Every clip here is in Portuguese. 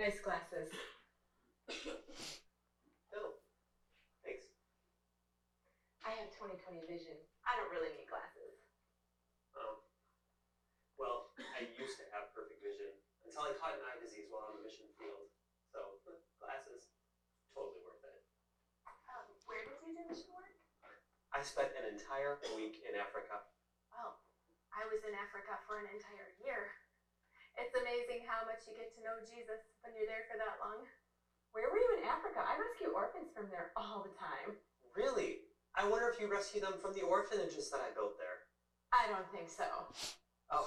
Nice glasses. Oh, thanks. I have 20/20 vision. I don't really need glasses. Um, well, I used to have perfect vision until I caught an eye disease while on the mission field. So, glasses, totally worth it. Um, where did you do mission work? I spent an entire week in Africa. Well, I was in Africa for an entire year. It's amazing how much you get to know Jesus when you're there for that long. Where were you in Africa? I rescue orphans from there all the time. Really? I wonder if you rescue them from the orphanages that I built there. I don't think so. Oh,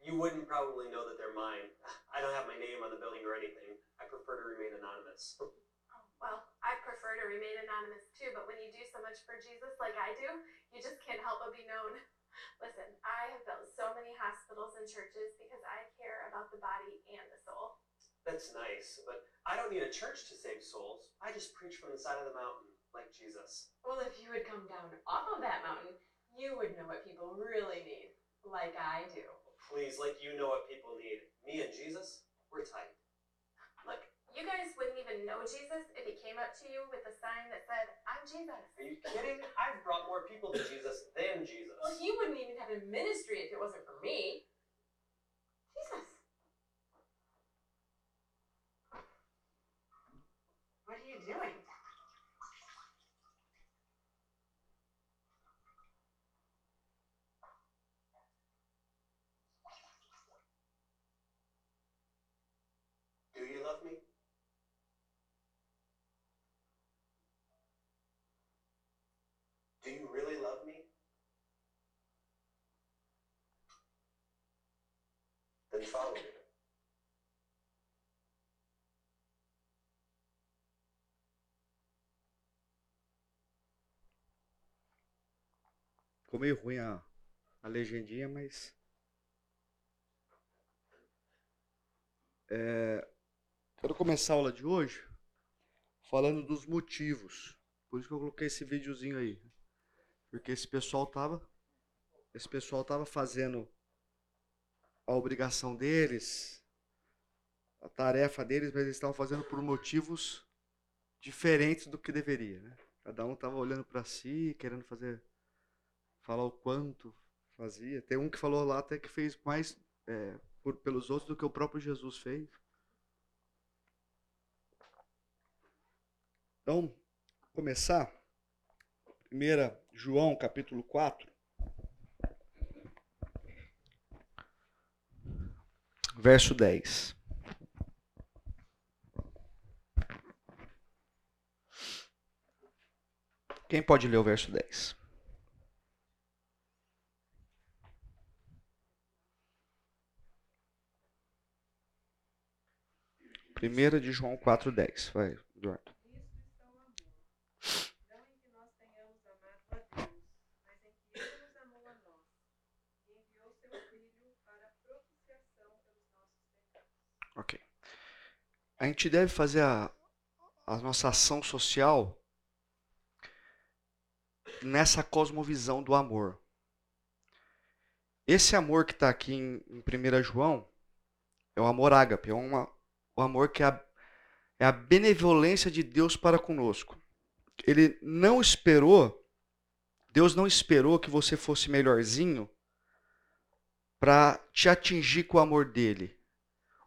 you wouldn't probably know that they're mine. I don't have my name on the building or anything. I prefer to remain anonymous. Oh, well, I prefer to remain anonymous too, but when you do so much for Jesus like I do, you just can't help but be known. Listen, I have built so many hospitals and churches because I care about the body and the soul. That's nice, but I don't need a church to save souls. I just preach from the side of the mountain, like Jesus. Well, if you would come down off of that mountain, you would know what people really need, like I do. Please, like you know what people need. Me and Jesus, we're tight. Look, you guys wouldn't even know Jesus if he came up to you with a sign that said, I'm Jesus. Are you kidding? I've brought more people to Jesus than Jesus. Well, he wouldn't even have a ministry if it wasn't for me. Jesus. What are you doing? Follow me. Ficou meio ruim a, a legendinha, mas. É, quero começar a aula de hoje falando dos motivos. Por isso que eu coloquei esse videozinho aí. Porque esse pessoal tava. Esse pessoal tava fazendo a obrigação deles, a tarefa deles, mas eles estavam fazendo por motivos diferentes do que deveria. Né? Cada um estava olhando para si, querendo fazer falar o quanto fazia. Tem um que falou lá até que fez mais é, por, pelos outros do que o próprio Jesus fez. Então, começar. 1 João capítulo 4. Verso 10. Quem pode ler o verso 10? Primeira de João 4:10. Vai, Eduardo. Nisto está o amor. Não em que nós tenhamos amado a Deus, mas em que Ele nos amou a nós e enviou seu Filho para a propiciação pelos nossos pecados. Ok. A gente deve fazer a, a nossa ação social nessa cosmovisão do amor. Esse amor que está aqui em, em 1 João é o amor ágape, é uma, o amor que é a, é a benevolência de Deus para conosco. Ele não esperou, Deus não esperou que você fosse melhorzinho para te atingir com o amor dele.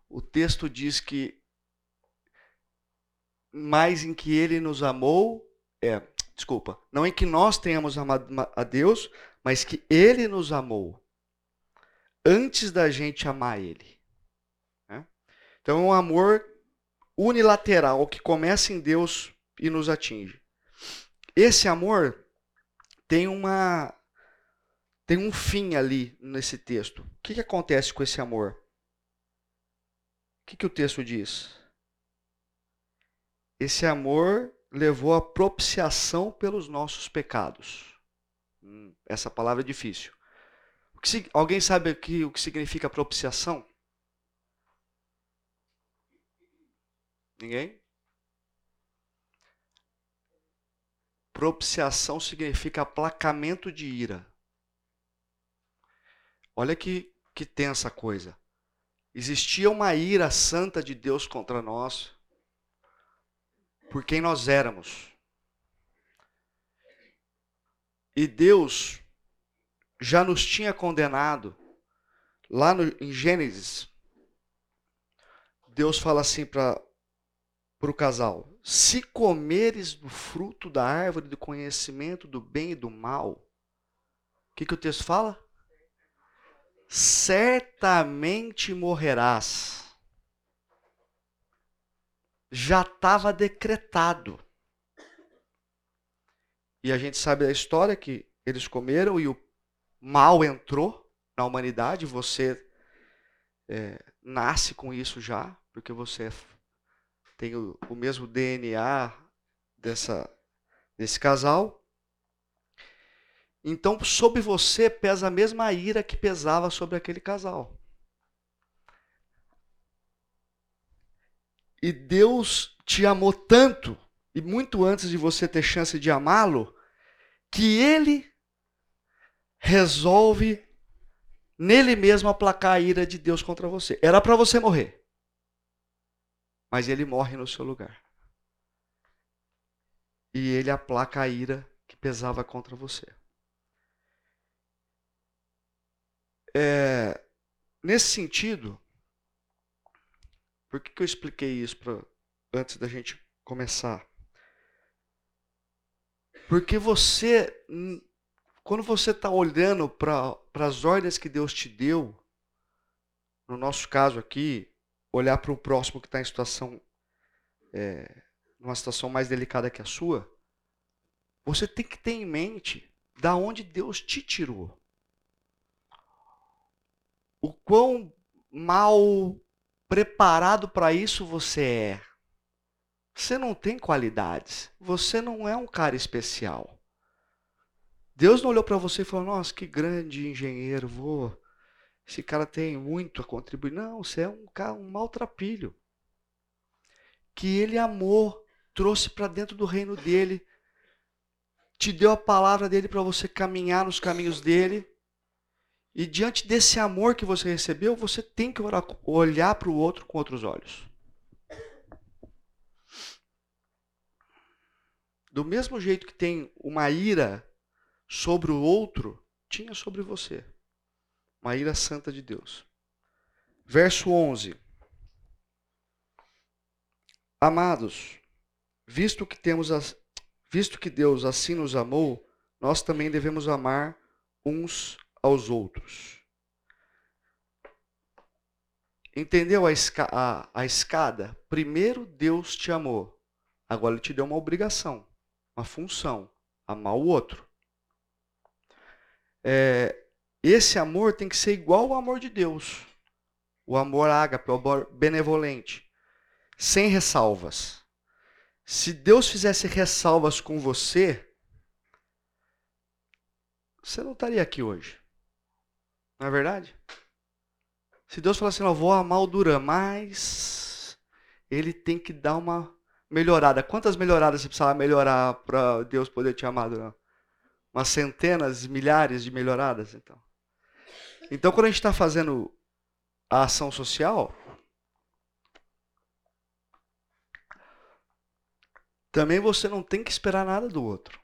O texto diz que mais em que ele nos amou, é, desculpa, não em que nós tenhamos amado a Deus, mas que ele nos amou antes da gente amar ele. né? Então é um amor unilateral que começa em Deus e nos atinge. Esse amor tem uma tem um fim ali nesse texto. O que, que acontece com esse amor? O que, que o texto diz? Esse amor levou à propiciação pelos nossos pecados. Hum, essa palavra é difícil. Alguém sabe aqui o que significa propiciação? Ninguém? Propiciação significa aplacamento de ira. Olha que, que tensa coisa. existia uma ira santa de Deus contra nós por quem nós éramos. E Deus já nos tinha condenado lá no, em Gênesis. Deus fala assim para o casal: se comeres do fruto da árvore do conhecimento do bem e do mal, o que, que o texto fala? Certamente morrerás. Já estava decretado. E a gente sabe da história que eles comeram e o mal entrou na humanidade. Você é, nasce com isso já, porque você tem o, o mesmo DNA dessa, desse casal. Então, sobre você pesa a mesma ira que pesava sobre aquele casal. E Deus te amou tanto, e muito antes de você ter chance de amá-lo, que ele resolve nele mesmo aplacar a ira de Deus contra você. Era para você morrer. Mas ele morre no seu lugar. E ele aplaca a ira que pesava contra você. É, nesse sentido, por que, que eu expliquei isso pra, antes da gente começar? Porque você, quando você está olhando para as ordens que Deus te deu, no nosso caso aqui, olhar para o próximo que está em situação, é, numa situação mais delicada que a sua, você tem que ter em mente da onde Deus te tirou o quão mal preparado para isso você é. Você não tem qualidades. Você não é um cara especial. Deus não olhou para você e falou: Nossa, que grande engenheiro, vou. Esse cara tem muito a contribuir. Não, você é um cara, um maltrapilho. Que ele amou, trouxe para dentro do reino dele, te deu a palavra dele para você caminhar nos caminhos dele. E diante desse amor que você recebeu, você tem que olhar para o outro com outros olhos. Do mesmo jeito que tem uma ira sobre o outro, tinha sobre você. Uma ira santa de Deus. Verso 11. Amados, visto que temos visto que Deus assim nos amou, nós também devemos amar uns aos outros. Entendeu a, esca a, a escada? Primeiro Deus te amou. Agora Ele te deu uma obrigação, uma função: amar o outro. É, esse amor tem que ser igual ao amor de Deus. O amor ágape, o amor benevolente. Sem ressalvas. Se Deus fizesse ressalvas com você, você não estaria aqui hoje. Não é verdade? Se Deus falar assim, eu vou amar o Duran, mas ele tem que dar uma melhorada. Quantas melhoradas você precisava melhorar para Deus poder te amar, Duran? Umas centenas, milhares de melhoradas, então. Então, quando a gente está fazendo a ação social, também você não tem que esperar nada do outro.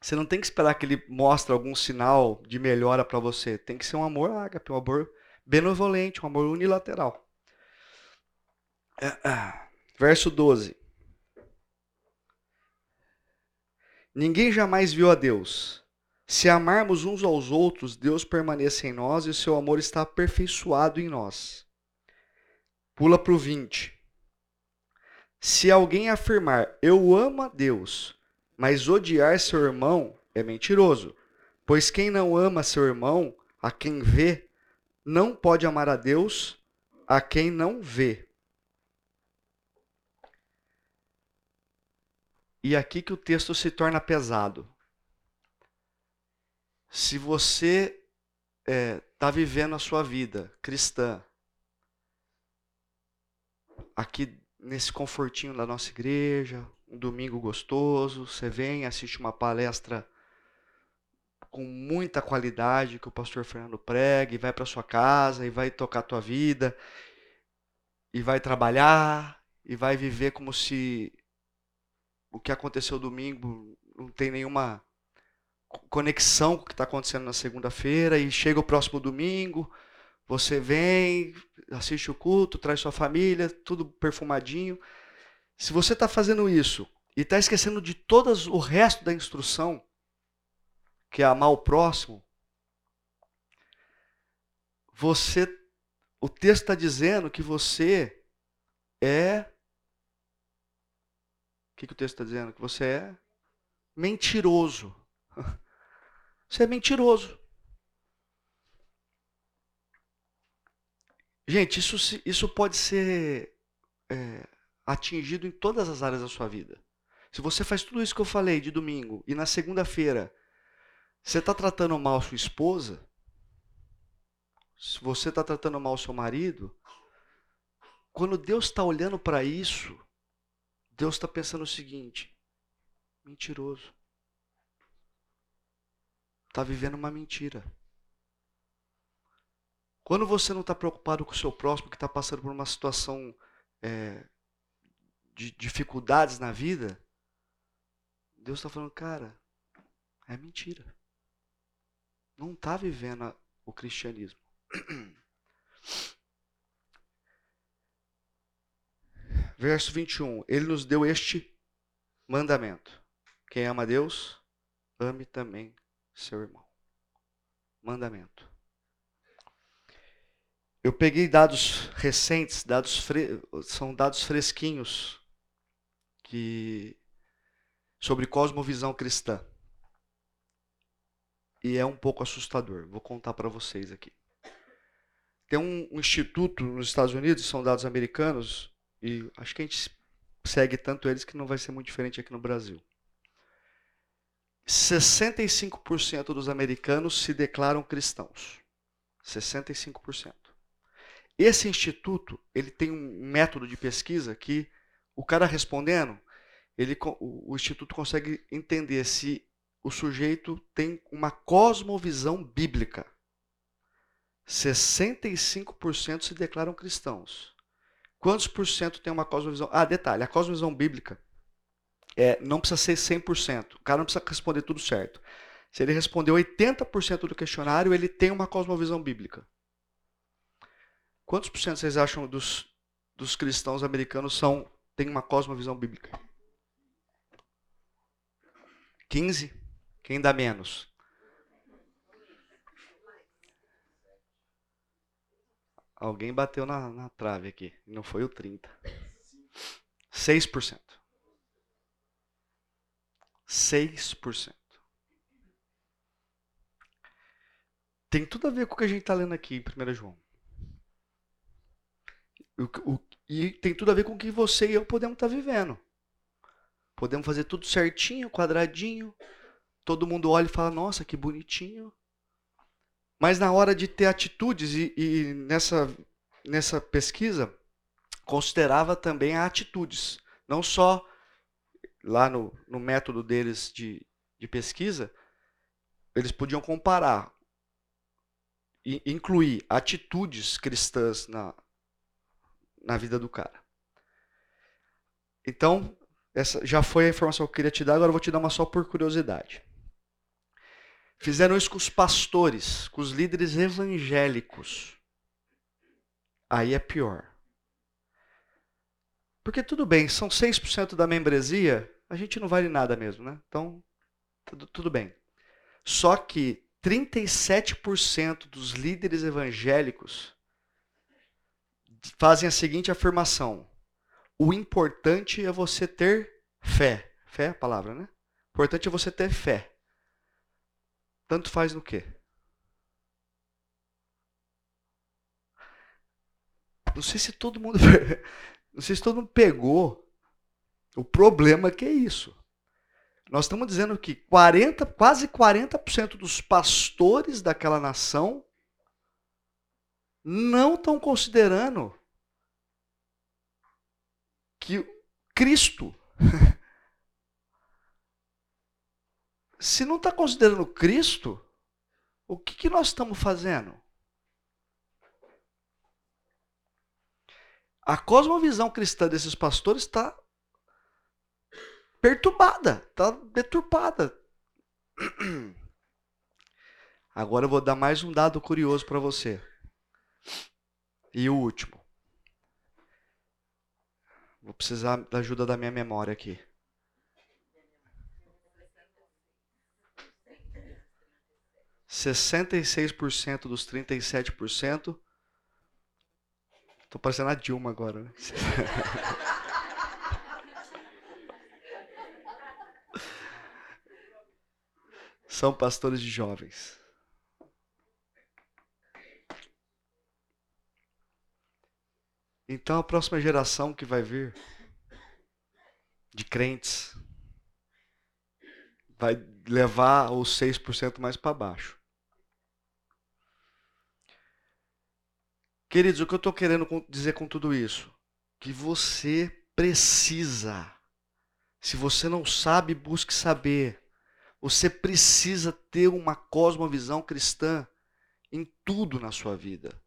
Você não tem que esperar que ele mostre algum sinal de melhora para você. Tem que ser um amor ágape, um amor benevolente, um amor unilateral. É, é. Verso 12. Ninguém jamais viu a Deus. Se amarmos uns aos outros, Deus permanece em nós e o seu amor está aperfeiçoado em nós. Pula para o 20. Se alguém afirmar, eu amo a Deus, mas odiar seu irmão é mentiroso. Pois quem não ama seu irmão, a quem vê, não pode amar a Deus, a quem não vê. E aqui que o texto se torna pesado. Se você está é, tá vivendo a sua vida cristã, aqui nesse confortinho da nossa igreja, um domingo gostoso, você vem, assiste uma palestra com muita qualidade que o pastor Fernando prega, e vai para sua casa, e vai tocar a tua vida, e vai trabalhar, e vai viver como se o que aconteceu domingo não tem nenhuma conexão com o que está acontecendo na segunda-feira, e chega o próximo domingo, você vem, assiste o culto, traz sua família, tudo perfumadinho. Se você está fazendo isso e está esquecendo de todas o resto da instrução, que é amar o próximo, você, o texto está dizendo que você é, o que, que o texto está dizendo? Que você é mentiroso. Você é mentiroso. Gente, isso, isso pode ser é, atingido em todas as áreas da sua vida. Se você faz tudo isso que eu falei de domingo e na segunda-feira você está tratando mal sua esposa, se você está tratando mal seu marido, quando Deus está olhando para isso, Deus está pensando o seguinte: mentiroso. Está vivendo uma mentira. Quando você não está preocupado com o seu próximo que está passando por uma situação é, de dificuldades na vida, Deus está falando, cara, é mentira. Não está vivendo o cristianismo. Verso 21. Ele nos deu este mandamento. Quem ama Deus, ame também seu irmão. Mandamento. Eu peguei dados recentes, dados são dados fresquinhos que sobre cosmovisão cristã. E é um pouco assustador. Vou contar para vocês aqui. Tem um, um, instituto nos Estados Unidos, são dados americanos, e acho que a gente segue tanto eles que não vai ser muito diferente aqui no Brasil. 65% dos americanos se declaram cristãos. 65%. Esse instituto, ele tem um método de pesquisa que o cara respondendo, ele, o, o instituto consegue entender se o sujeito tem uma cosmovisão bíblica. 65% se declaram cristãos. Quantos por cento tem uma cosmovisão? Ah, detalhe, a cosmovisão bíblica é, não precisa ser 100%. O cara não precisa responder tudo certo. Se ele responder 80% do questionário, ele tem uma cosmovisão bíblica. Quantos por cento vocês acham dos, dos cristãos americanos são têm uma cosmovisão bíblica? 15? Quem dá menos? Alguém bateu na, na trave aqui. Não foi o 30. 6%. 6%. Tem tudo a ver com o que a gente está lendo aqui em 1 João. O, o, e tem tudo a ver com o que você e eu podemos estar tá vivendo. Podemos fazer tudo certinho, quadradinho. Todo mundo olha e fala, nossa, que bonitinho. Mas na hora de ter atitudes, e, e nessa, nessa pesquisa, considerava também atitudes. Não só lá no, no método deles de, de pesquisa, eles podiam comparar e incluir atitudes cristãs na, na vida do cara. Então, essa já foi a informação que eu queria te dar, agora eu vou te dar uma só por curiosidade. Fizeram isso com os pastores, com os líderes evangélicos. Aí é pior. Porque tudo bem, são 6% da membresia, a gente não vale nada mesmo, né? Então, tudo, tudo bem. Só que 37% dos líderes evangélicos fazem a seguinte afirmação: o importante é você ter fé. Fé é a palavra, né? O importante é você ter fé. Tanto faz no quê? Não sei se todo mundo, não sei se todo mundo pegou o problema que é isso. Nós estamos dizendo que 40, quase 40% dos pastores daquela nação não estão considerando que Cristo se não está considerando Cristo, o que, que nós estamos fazendo? A cosmovisão cristã desses pastores está perturbada, está deturpada. Agora eu vou dar mais um dado curioso para você. E o último. Vou precisar da ajuda da minha memória aqui. Sessenta e seis por cento dos trinta e sete por cento. Tô parecendo a Dilma agora. Né? São pastores de jovens. Então a próxima geração que vai vir de crentes vai levar os 6% mais para baixo. Queridos, o que eu estou querendo dizer com tudo isso? Que você precisa. Se você não sabe, busque saber. Você precisa ter uma cosmovisão cristã em tudo na sua vida.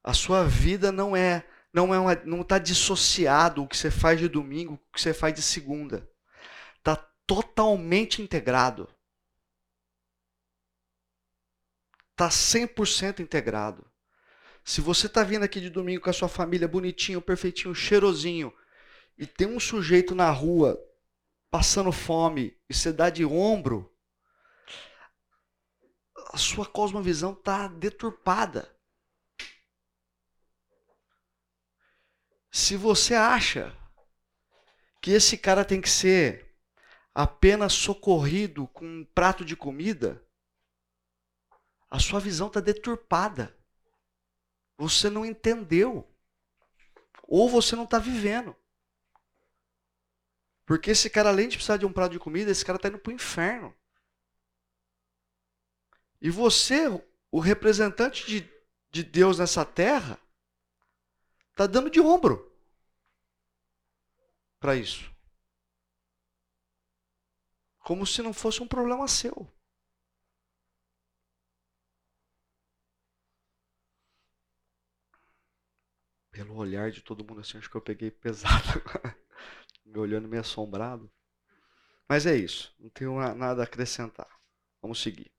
A sua vida não é não é uma, não está dissociado o que você faz de domingo o que você faz de segunda. Está totalmente integrado. Está 100% integrado. Se você está vindo aqui de domingo com a sua família bonitinho, perfeitinho, cheirosinho, e tem um sujeito na rua passando fome e você dá de ombro, a sua cosmovisão está deturpada. Se você acha que esse cara tem que ser apenas socorrido com um prato de comida, a sua visão está deturpada. Você não entendeu. Ou você não está vivendo. Porque esse cara, além de precisar de um prato de comida, esse cara está indo para o inferno. E você, o representante de, de Deus nessa terra, Está dando de ombro para isso. Como se não fosse um problema seu. Pelo olhar de todo mundo assim, acho que eu peguei pesado. Me olhando meio assombrado. Mas é isso. Não tenho nada a acrescentar. Vamos seguir.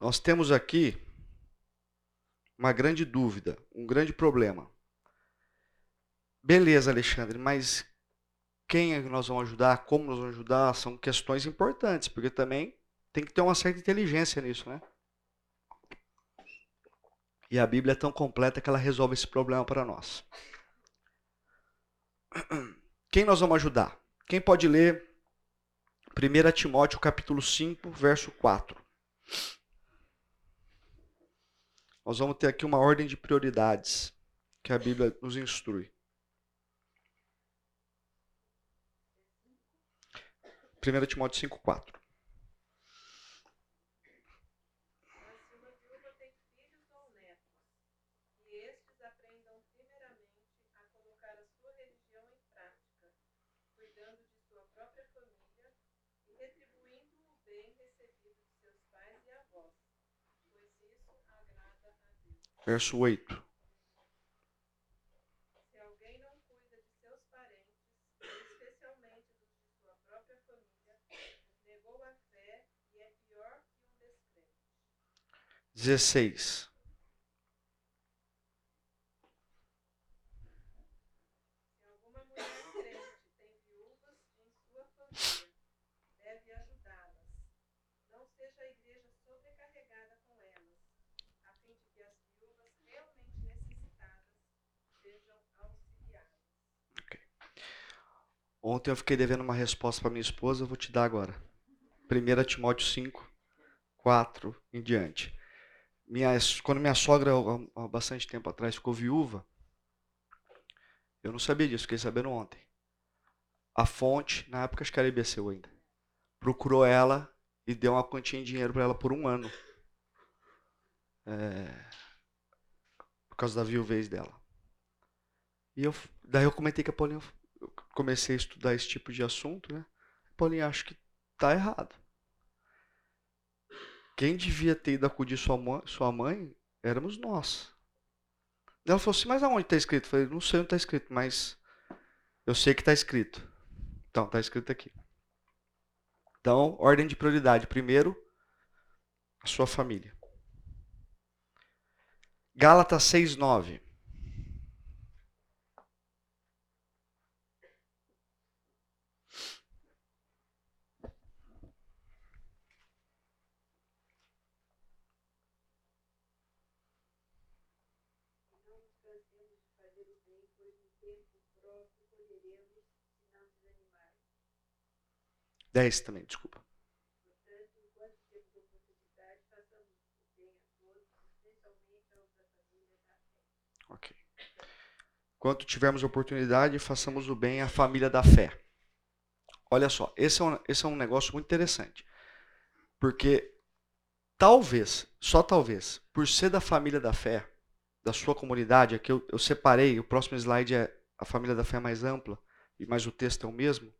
Nós temos aqui uma grande dúvida, um grande problema. Beleza, Alexandre, mas quem é nós vamos ajudar, como nós vamos ajudar, são questões importantes, porque também tem que ter uma certa inteligência nisso, né? E a Bíblia é tão completa que ela resolve esse problema para nós. Quem nós vamos ajudar? Quem pode ler 1 Timóteo capítulo 5, verso 4? Nós vamos ter aqui uma ordem de prioridades que a Bíblia nos instrui. 1 Timóteo 5,4. Verso 8. Se alguém não cuida de seus parentes, especialmente dos de sua própria família, negou a fé e é pior que um descrente. 16. Ontem eu fiquei devendo uma resposta para minha esposa, eu vou te dar agora. 1 Timóteo 5, 4 em diante. Minha, quando minha sogra, há bastante tempo atrás, ficou viúva, eu não sabia disso, fiquei sabendo ontem. A fonte, na época acho que era IBCU ainda, procurou ela e deu uma quantia em dinheiro para ela por um ano. É, por causa da viuvez dela. E eu, daí eu comentei com a Paulinha, comecei a estudar esse tipo de assunto, né? Paulinho, acho que tá errado. Quem devia ter ido acudir sua mãe, sua mãe éramos nós. Ela falou assim, mas aonde está escrito? Eu falei, não sei onde está escrito, mas eu sei que está escrito. Então, está escrito aqui. Então, ordem de prioridade. Primeiro, a sua família. Gálatas 6, 9. 10 também, desculpa. Ok. Enquanto tivermos oportunidade, façamos o bem à família da fé. Olha só, esse é um, esse é um negócio muito interessante. Porque talvez, só talvez, por ser da família da fé, da sua comunidade, aqui eu, eu separei, o próximo slide é a família da fé é mais ampla, mas o texto é o mesmo.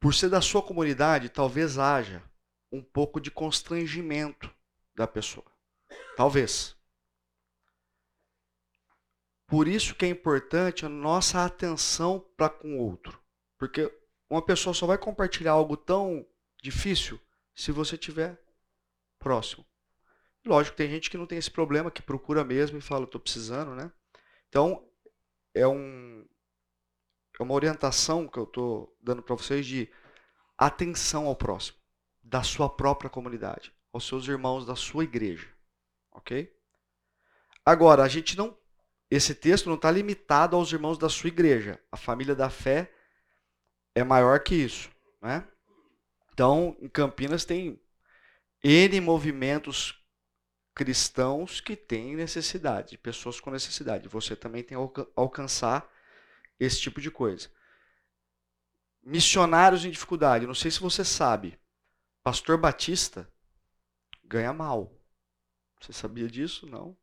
Por ser da sua comunidade, talvez haja um pouco de constrangimento da pessoa. Talvez. Por isso que é importante a nossa atenção para com o outro. Porque uma pessoa só vai compartilhar algo tão difícil se você estiver próximo. Lógico, tem gente que não tem esse problema, que procura mesmo e fala, estou precisando, né? Então, é, um, é uma orientação que eu estou dando para vocês de atenção ao próximo, da sua própria comunidade, aos seus irmãos da sua igreja. Ok? Agora, a gente não esse texto não está limitado aos irmãos da sua igreja. A família da fé é maior que isso. Né? Então, em Campinas tem N movimentos cristãos que têm necessidade, pessoas com necessidade. Você também tem que alcançar esse tipo de coisa. Missionários em dificuldade. Não sei se você sabe, Pastor Batista ganha mal. Você sabia disso? Não.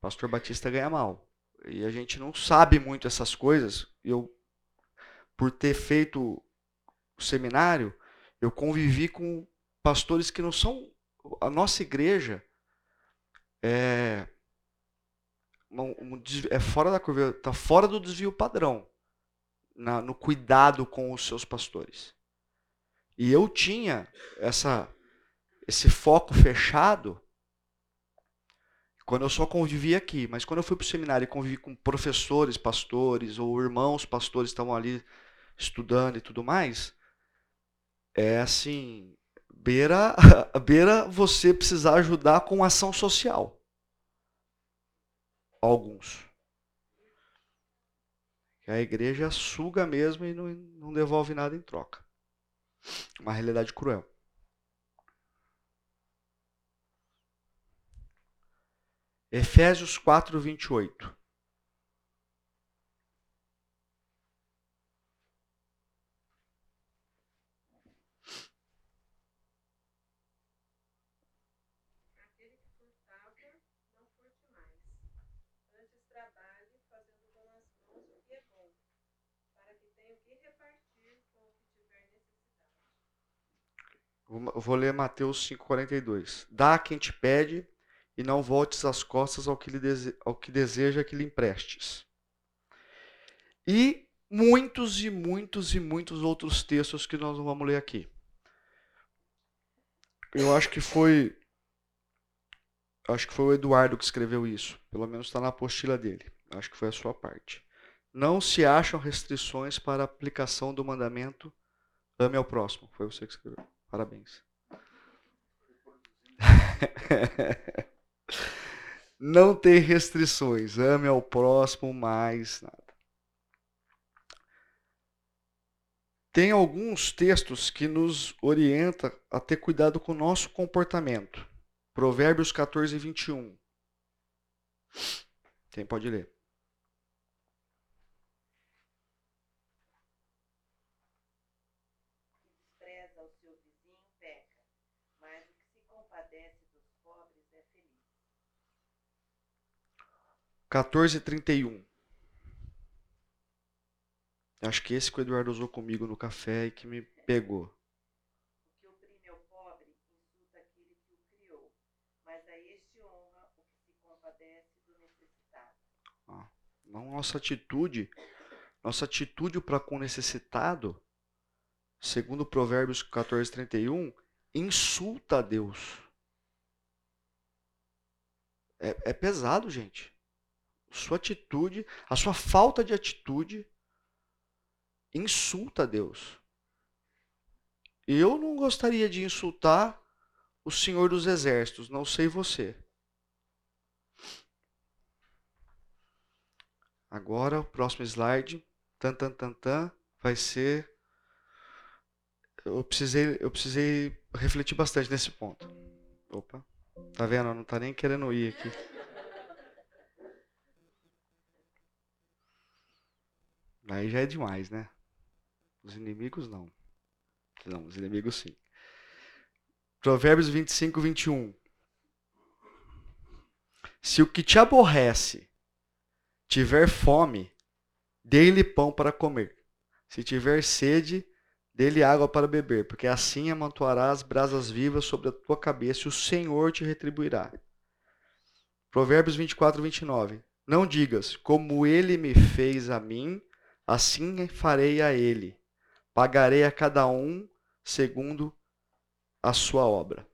Pastor Batista ganha mal. E a gente não sabe muito essas coisas. Eu, por ter feito o seminário, eu convivi com pastores que não são. A nossa igreja é, é fora da curva, está fora do desvio padrão na, no cuidado com os seus pastores. E eu tinha essa, esse foco fechado quando eu só convivi aqui, mas quando eu fui para o seminário e convivi com professores, pastores, ou irmãos pastores estavam ali estudando e tudo mais, é assim, beira, beira você precisar ajudar com ação social. Alguns. A igreja suga mesmo e não, não devolve nada em troca. Uma realidade cruel. Efésios 4, 28. Aquele que furtava, não furte mais. Antes trabalhe, fazendo com as mãos o que é bom, para que tenha o que repartir com o que tiver necessidade. Eu vou ler Mateus 5,42. Dá a quem te pede e não voltes as costas ao que, lhe dese... ao que deseja que lhe emprestes. E muitos e muitos e muitos outros textos que nós não vamos ler aqui. Eu acho que foi acho que foi o Eduardo que escreveu isso. Pelo menos está na apostila dele. Acho que foi a sua parte. Não se acham restrições para a aplicação do mandamento ame ao próximo. Foi você que escreveu. Parabéns. Não tem restrições. Ame ao próximo mais nada. Tem alguns textos que nos orientam a ter cuidado com o nosso comportamento. Provérbios 14, 21. Quem pode ler? que despreza o seu vizinho peca, mas o que se compadece dos pobres é feliz. 14, 31. Acho que esse que o Eduardo usou comigo no café e que me pegou. O que oprime ao pobre insulta aquele que o criou, mas a este honra o que se compadece do necessitado. Não nossa atitude, nossa atitude para com o necessitado, segundo Provérbios 14, 31, insulta a Deus. É, é pesado, gente. Sua atitude, a sua falta de atitude insulta a Deus. Eu não gostaria de insultar o Senhor dos Exércitos, não sei você. Agora, o próximo slide, tan, tan, tan, tan, vai ser. Eu precisei, eu precisei refletir bastante nesse ponto. Opa, tá vendo? Não tá nem querendo ir aqui. Aí já é demais, né? Os inimigos não. Não, os inimigos sim. Provérbios 25, 21. Se o que te aborrece tiver fome, dê-lhe pão para comer. Se tiver sede, dê-lhe água para beber, porque assim amontoarás brasas vivas sobre a tua cabeça e o Senhor te retribuirá. Provérbios 24, 29. Não digas, como ele me fez a mim, assim farei a ele. Pagarei a cada um segundo a sua obra.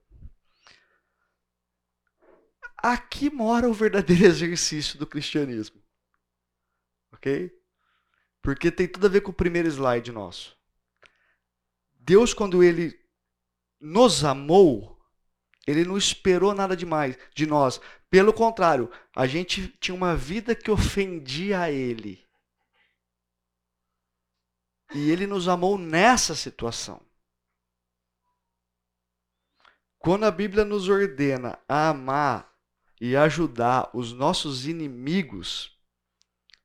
Aqui mora o verdadeiro exercício do cristianismo. Ok? Porque tem tudo a ver com o primeiro slide nosso. Deus, quando ele nos amou, ele não esperou nada demais de nós. Pelo contrário, a gente tinha uma vida que ofendia a ele. E ele nos amou nessa situação. Quando a Bíblia nos ordena a amar e ajudar os nossos inimigos,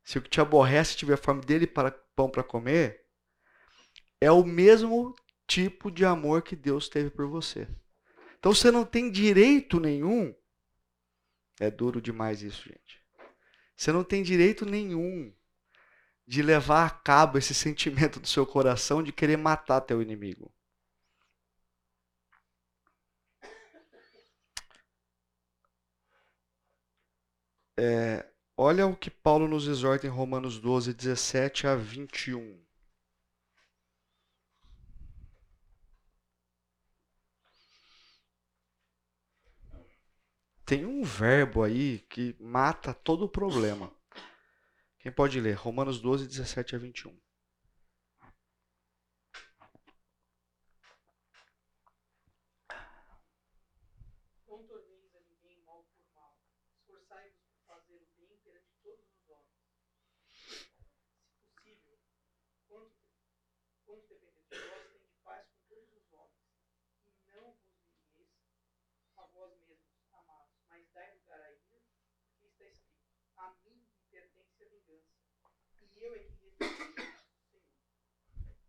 se o que te aborrece tiver fome dele para pão para comer, é o mesmo tipo de amor que Deus teve por você. Então você não tem direito nenhum. É duro demais isso, gente. Você não tem direito nenhum de levar a cabo esse sentimento do seu coração de querer matar teu inimigo. É, olha o que Paulo nos exorta em Romanos 12, 17 a 21. Tem um verbo aí que mata todo o problema. Quem pode ler? Romanos 12, 17 a 21. Não torneis a ninguém mal por mal. Esforçai-vos por fazer o bem perante todos os homens. Se possível, quanto, quanto depender de vós, tende paz com todos os homens. E não vos vingueis a vós mesmos, amados, mas dai lugar à ira, porque está escrito: A mim me pertence a vingança, e eu é que retribuirei, Senhor.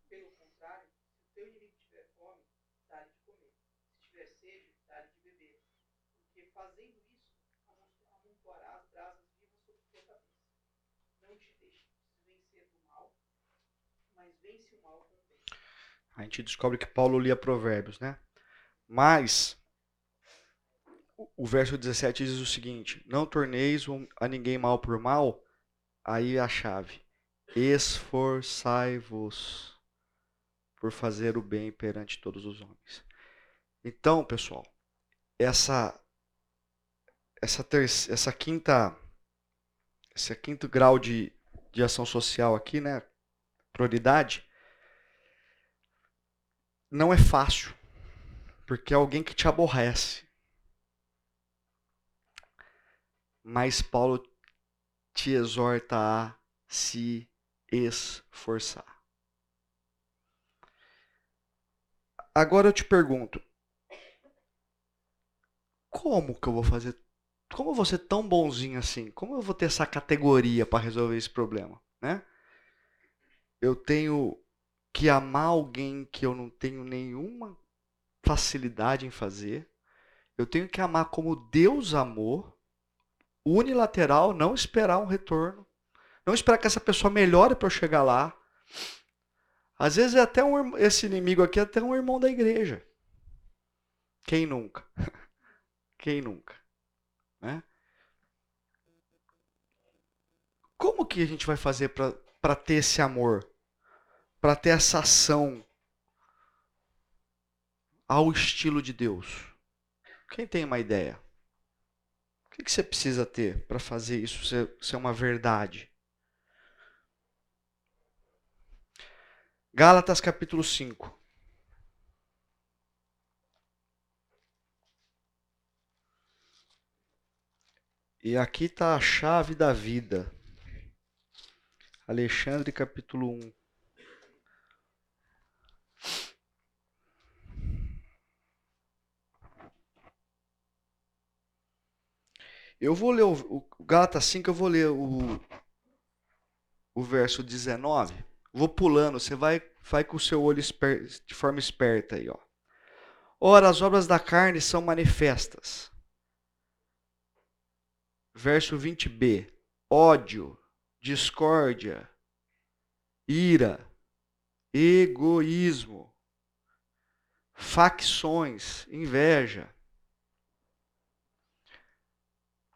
Pelo contrário, se o teu inimigo tiver fome, dá-lhe de comer. Se tiver sede, dá-lhe de beber porque fazendo isso, amontoarás brasas vivas sobre tua cabeça. Não te deixes vencer do mal, mas vence o mal com o bem. A gente descobre que Paulo lia Provérbios, né? Mas o- verso 17 diz o seguinte: Não torneis a ninguém mal por mal, aí a chave. Esforçai-vos por fazer o bem perante todos os homens. Então, pessoal, essa essa terceira, essa quinta esse quinto grau de, de ação social aqui, né? Prioridade não é fácil, porque é alguém que te aborrece. Mas Paulo te exorta a se esforçar. Agora eu te pergunto: como que eu vou fazer? Como eu vou ser tão bonzinho assim? Como eu vou ter essa categoria para resolver esse problema, né? Eu tenho que amar alguém que eu não tenho nenhuma facilidade em fazer. Eu tenho que amar como Deus amou, unilateral, não esperar um retorno, não esperar que essa pessoa melhore para eu chegar lá. Às vezes é até um, esse inimigo aqui é até um irmão da igreja. Quem nunca? Quem nunca? Né? Como que a gente vai fazer para ter esse amor? Para ter essa ação ao estilo de Deus? Quem tem uma ideia? O que, que você precisa ter para fazer isso ser, ser uma verdade? Gálatas capítulo 5. E aqui está a chave da vida. Alexandre capítulo 1. Eu vou ler o, o Gálatas 5, eu vou ler o, o verso 19. Vou pulando, você vai, vai com o seu olho esper, de forma esperta aí, ó. Ora, as obras da carne são manifestas. Verso 20b: ódio, discórdia, ira, egoísmo, facções, inveja.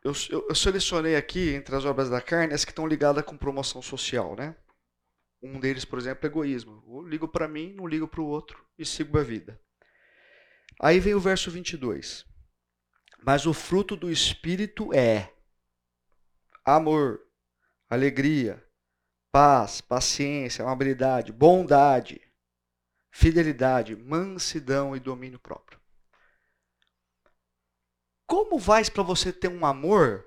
Eu, eu, eu, selecionei aqui entre as obras da carne as que estão ligadas com promoção social, né? Um deles, por exemplo, é egoísmo. Eu ligo para mim, não ligo para o outro e sigo a vida. Aí vem o verso 22. Mas o fruto do Espírito é amor, alegria, paz, paciência, amabilidade, bondade, fidelidade, mansidão e domínio próprio. Como faz para você ter um amor,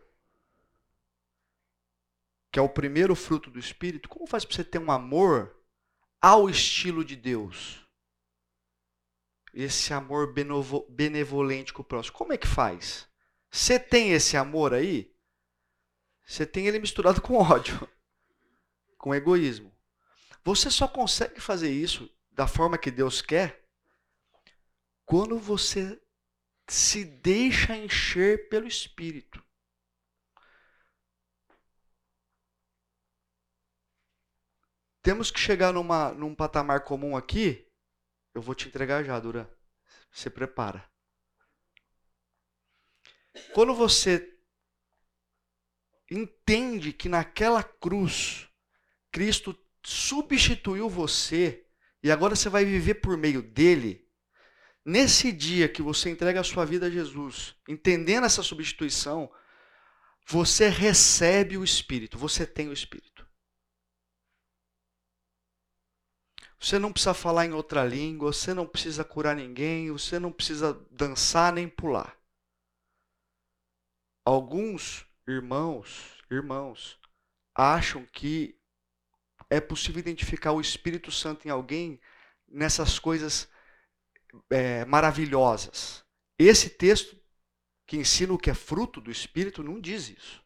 que é o primeiro fruto do Espírito, como faz para você ter um amor ao estilo de Deus? Esse amor benevolente com o próximo. Como é que faz? Você tem esse amor aí? Você tem ele misturado com ódio, com egoísmo. Você só consegue fazer isso da forma que Deus quer quando você se deixa encher pelo Espírito. Temos que chegar numa, num patamar comum aqui. Eu vou te entregar já, Duran. Se prepara. Quando você entende que naquela cruz Cristo substituiu você e agora você vai viver por meio dele. Nesse dia que você entrega a sua vida a Jesus, entendendo essa substituição, você recebe o Espírito, você tem o Espírito. Você não precisa falar em outra língua, você não precisa curar ninguém, você não precisa dançar nem pular. Alguns irmãos, irmãos, acham que é possível identificar o Espírito Santo em alguém nessas coisas é, maravilhosas. Esse texto que ensina o que é fruto do Espírito não diz isso.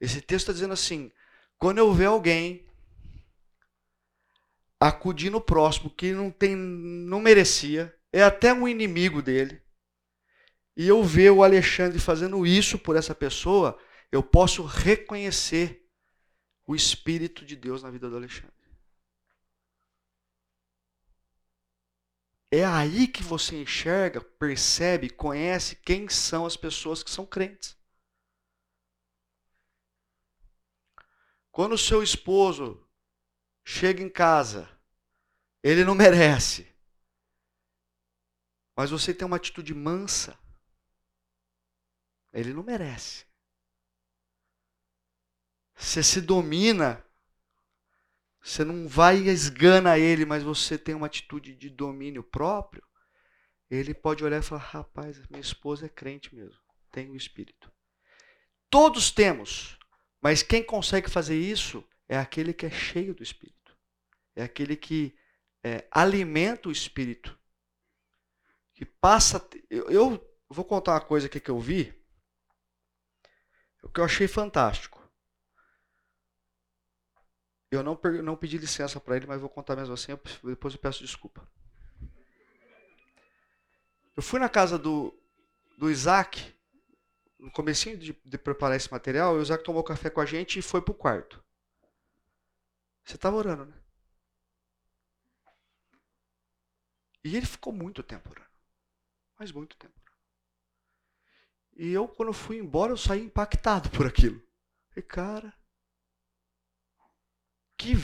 Esse texto está dizendo assim: quando eu ver alguém acudir no próximo que não tem, não merecia, é até um inimigo dele, e eu ver o Alexandre fazendo isso por essa pessoa, eu posso reconhecer o Espírito de Deus na vida do Alexandre. É aí que você enxerga, percebe, conhece quem são as pessoas que são crentes. Quando o seu esposo chega em casa, ele não merece, mas você tem uma atitude mansa, ele não merece. Você se domina, você não vai e esgana ele, mas você tem uma atitude de domínio próprio. Ele pode olhar e falar: rapaz, minha esposa é crente mesmo, tem o espírito. Todos temos, mas quem consegue fazer isso é aquele que é cheio do espírito, é aquele que é, alimenta o espírito, que passa. Eu, eu vou contar uma coisa aqui que eu vi, o que eu achei fantástico. Eu não, não pedi licença para ele, mas vou contar mesmo assim, depois eu peço desculpa. Eu fui na casa do, do Isaac, no comecinho de, de preparar esse material, o Isaac tomou café com a gente e foi pro quarto. Você estava orando, né? E ele ficou muito tempo orando. Mas muito tempo. E eu, quando fui embora, eu saí impactado por aquilo. E cara, que,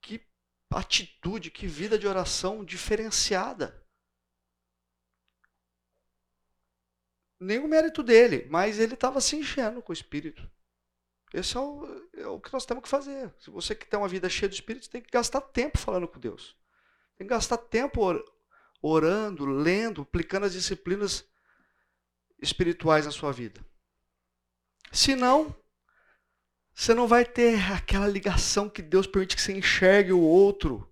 que atitude, que vida de oração diferenciada. Nenhum mérito dele, mas ele estava se enchendo com o Espírito. Esse é o, é o que nós temos que fazer. Se você quer ter uma vida cheia de Espírito, tem que gastar tempo falando com Deus. Tem que gastar tempo orando, lendo, aplicando as disciplinas espirituais na sua vida. Senão, você não vai ter aquela ligação que Deus permite que você enxergue o outro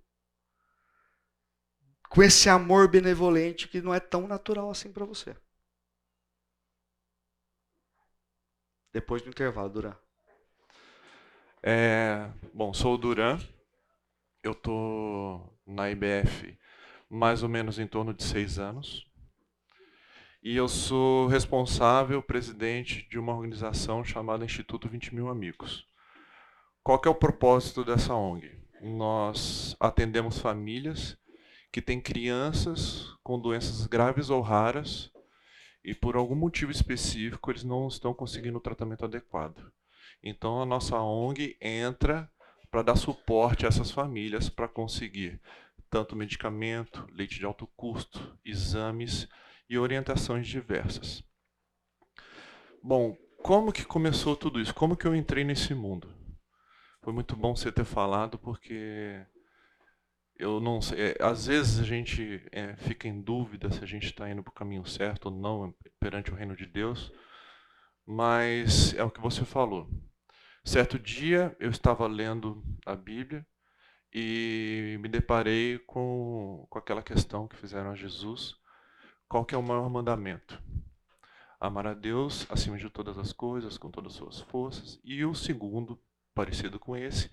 com esse amor benevolente que não é tão natural assim para você. Depois do intervalo, Duran. É, bom, sou o Duran. Eu tô na IBF mais ou menos em torno de seis anos. E eu sou responsável, presidente de uma organização chamada Instituto 20 Mil Amigos. Qual que é o propósito dessa ONG? Nós atendemos famílias que têm crianças com doenças graves ou raras e por algum motivo específico eles não estão conseguindo o tratamento adequado. Então a nossa ONG entra para dar suporte a essas famílias para conseguir tanto medicamento, leite de alto custo, exames e orientações diversas. Bom, como que começou tudo isso? Como que eu entrei nesse mundo? Foi muito bom você ter falado porque eu não sei, é, às vezes a gente é, fica em dúvida se a gente está indo para o caminho certo ou não perante o reino de Deus, mas é o que você falou. Certo dia eu estava lendo a Bíblia e me deparei com, com aquela questão que fizeram a Jesus: qual que é o maior mandamento? Amar a Deus acima de todas as coisas, com todas as suas forças. E o segundo, parecido com esse,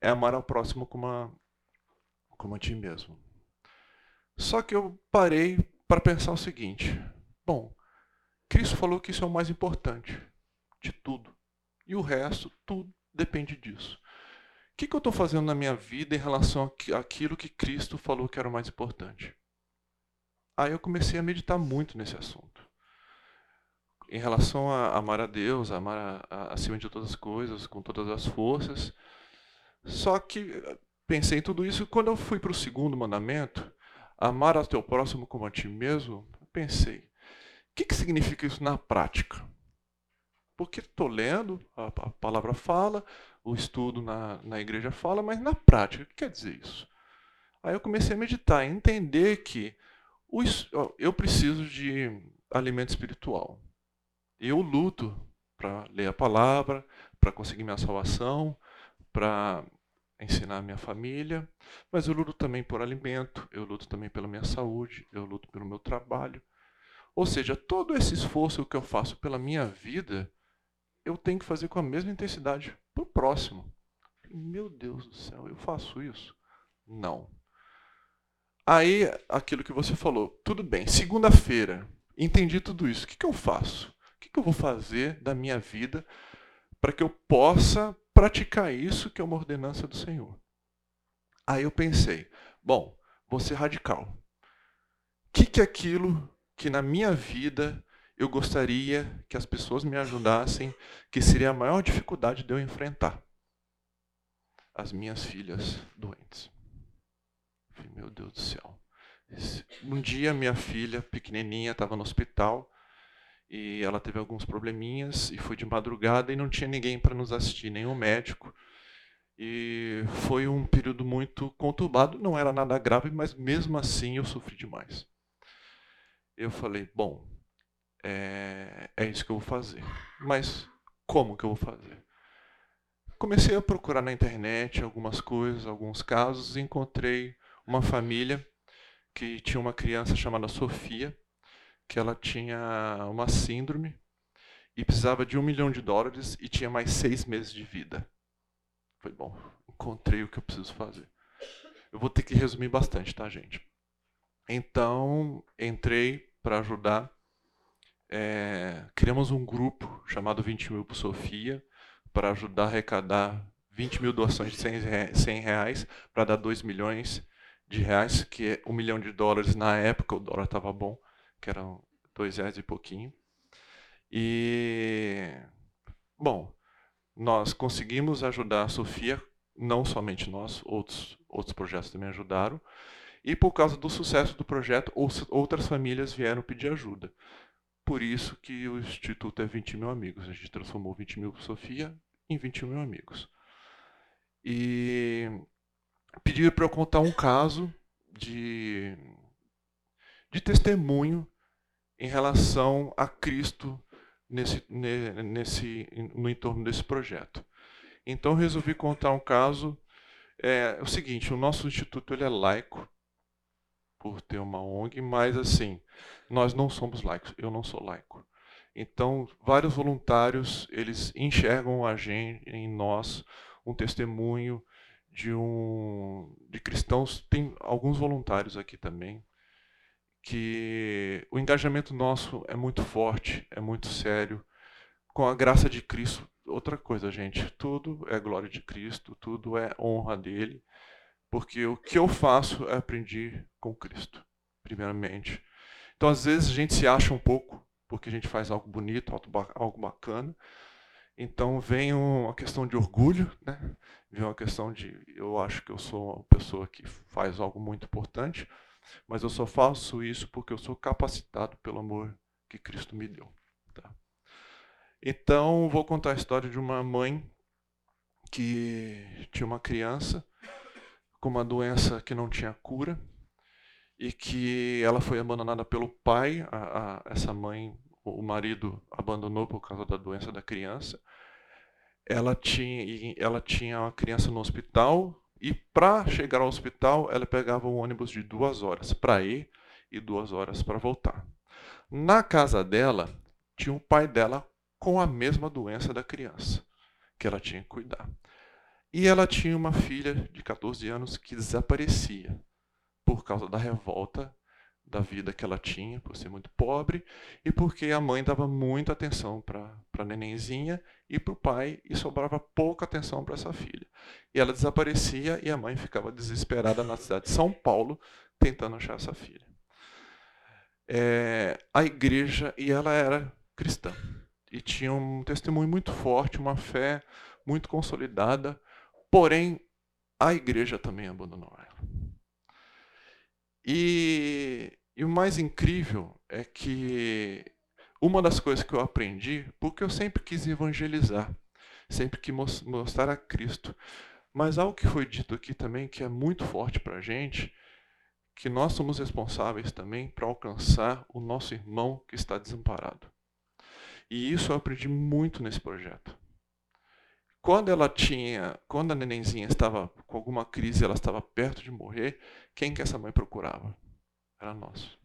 é amar ao próximo como a, como a ti mesmo. Só que eu parei para pensar o seguinte: bom, Cristo falou que isso é o mais importante de tudo. E o resto, tudo depende disso. O que, que eu estou fazendo na minha vida em relação àquilo que Cristo falou que era o mais importante? Aí eu comecei a meditar muito nesse assunto. Em relação a amar a Deus, a amar a, a, acima de todas as coisas, com todas as forças. Só que pensei em tudo isso. Quando eu fui para o segundo mandamento, amar ao teu próximo como a ti mesmo, pensei, o que, que significa isso na prática? Porque estou lendo, a, a, palavra fala, o estudo na, na igreja fala, mas na prática, o que quer dizer isso? Aí eu comecei a meditar, a entender que o, eu preciso de alimento espiritual. Eu luto para ler a palavra, para conseguir minha salvação, para ensinar minha família, mas eu luto também por alimento, eu luto também pela minha saúde, eu luto pelo meu trabalho. Ou seja, todo esse esforço que eu faço pela minha vida, eu tenho que fazer com a mesma intensidade para o próximo. Meu Deus do céu, eu faço isso? Não. Aí, aquilo que você falou, tudo bem, segunda-feira, entendi tudo isso, o que, que eu faço? O que, que eu vou fazer da minha vida para que eu possa praticar isso que é uma ordenança do Senhor. Aí eu pensei, bom, vou ser radical. O que, que é aquilo que na minha vida eu gostaria que as pessoas me ajudassem, que seria a maior dificuldade de eu enfrentar? As minhas filhas doentes. Meu Deus do céu. Um dia minha filha, pequenininha, estava no hospital e ela teve alguns probleminhas e foi de madrugada e não tinha ninguém para nos assistir, nenhum médico. E foi um período muito conturbado, não era nada grave, mas mesmo assim eu sofri demais. Eu falei, bom, é, é isso que eu vou fazer. Mas como que eu vou fazer? Comecei a procurar na internet algumas coisas, alguns casos, e encontrei uma família que tinha uma criança chamada Sofia, que ela tinha uma síndrome e precisava de um milhão de dólares e tinha mais seis meses de vida. Foi bom, encontrei o que eu preciso fazer. Eu vou ter que resumir bastante, tá, gente? Então, entrei para ajudar. É, criamos um grupo chamado 20 mil por Sofia para ajudar a arrecadar 20 mil doações de 100 reais para dar 2 milhões de reais, que é um milhão de dólares na época, o dólar estava bom, que eram dois reais e pouquinho. E, bom, nós conseguimos ajudar a Sofia, não somente nós, outros, outros projetos também ajudaram, e por causa do sucesso do projeto, outras famílias vieram pedir ajuda. Por isso que o Instituto é 20 mil amigos. A gente transformou 20 mil Sofia em 20 mil amigos. E pediram para eu contar um caso de, de testemunho em relação a Cristo nesse, nesse, no entorno desse projeto. Então resolvi contar um caso. É, é o seguinte, o nosso instituto ele é laico, por ter uma ONG, mas assim, nós não somos laicos, eu não sou laico. Então, vários voluntários, eles enxergam a gente, em nós, um testemunho de um de cristãos, tem alguns voluntários aqui também, que o engajamento nosso é muito forte, é muito sério. Com a graça de Cristo, outra coisa, gente, tudo é glória de Cristo, tudo é honra dele, porque o que eu faço é aprendi com Cristo, primeiramente. Então, às vezes, a gente se acha um pouco, porque a gente faz algo bonito, algo bacana. Então, vem uma questão de orgulho, né? vem uma questão de eu acho que eu sou uma pessoa que faz algo muito importante, mas eu só faço isso porque eu sou capacitado pelo amor que Cristo me deu. Tá? Então, vou contar a história de uma mãe que tinha uma criança com uma doença que não tinha cura e que ela foi abandonada pelo pai. A, a, essa mãe, o marido abandonou por causa da doença da criança. Ela tinha, ela tinha uma criança no hospital e para chegar ao hospital, ela pegava um ônibus de duas horas para ir e duas horas para voltar. Na casa dela, tinha o pai dela com a mesma doença da criança, que ela tinha que cuidar. E ela tinha uma filha de 14 anos que desaparecia por causa da revolta da vida que ela tinha, por ser muito pobre, e porque a mãe dava muita atenção para a nenenzinha e para o pai, e sobrava pouca atenção para essa filha. E ela desaparecia e a mãe ficava desesperada na cidade de São Paulo, tentando achar essa filha. É, a igreja, e ela era cristã, e tinha um testemunho muito forte, uma fé muito consolidada, porém, a igreja também abandonou ela. E, e o mais incrível é que uma das coisas que eu aprendi, porque eu sempre quis evangelizar, sempre quis mostrar a Cristo, mas algo que foi dito aqui também que é muito forte para a gente, que nós somos responsáveis também para alcançar o nosso irmão que está desamparado. E isso eu aprendi muito nesse projeto. Quando ela tinha, quando a nenenzinha estava com alguma crise, ela estava perto de morrer, quem que essa mãe procurava? Era nós.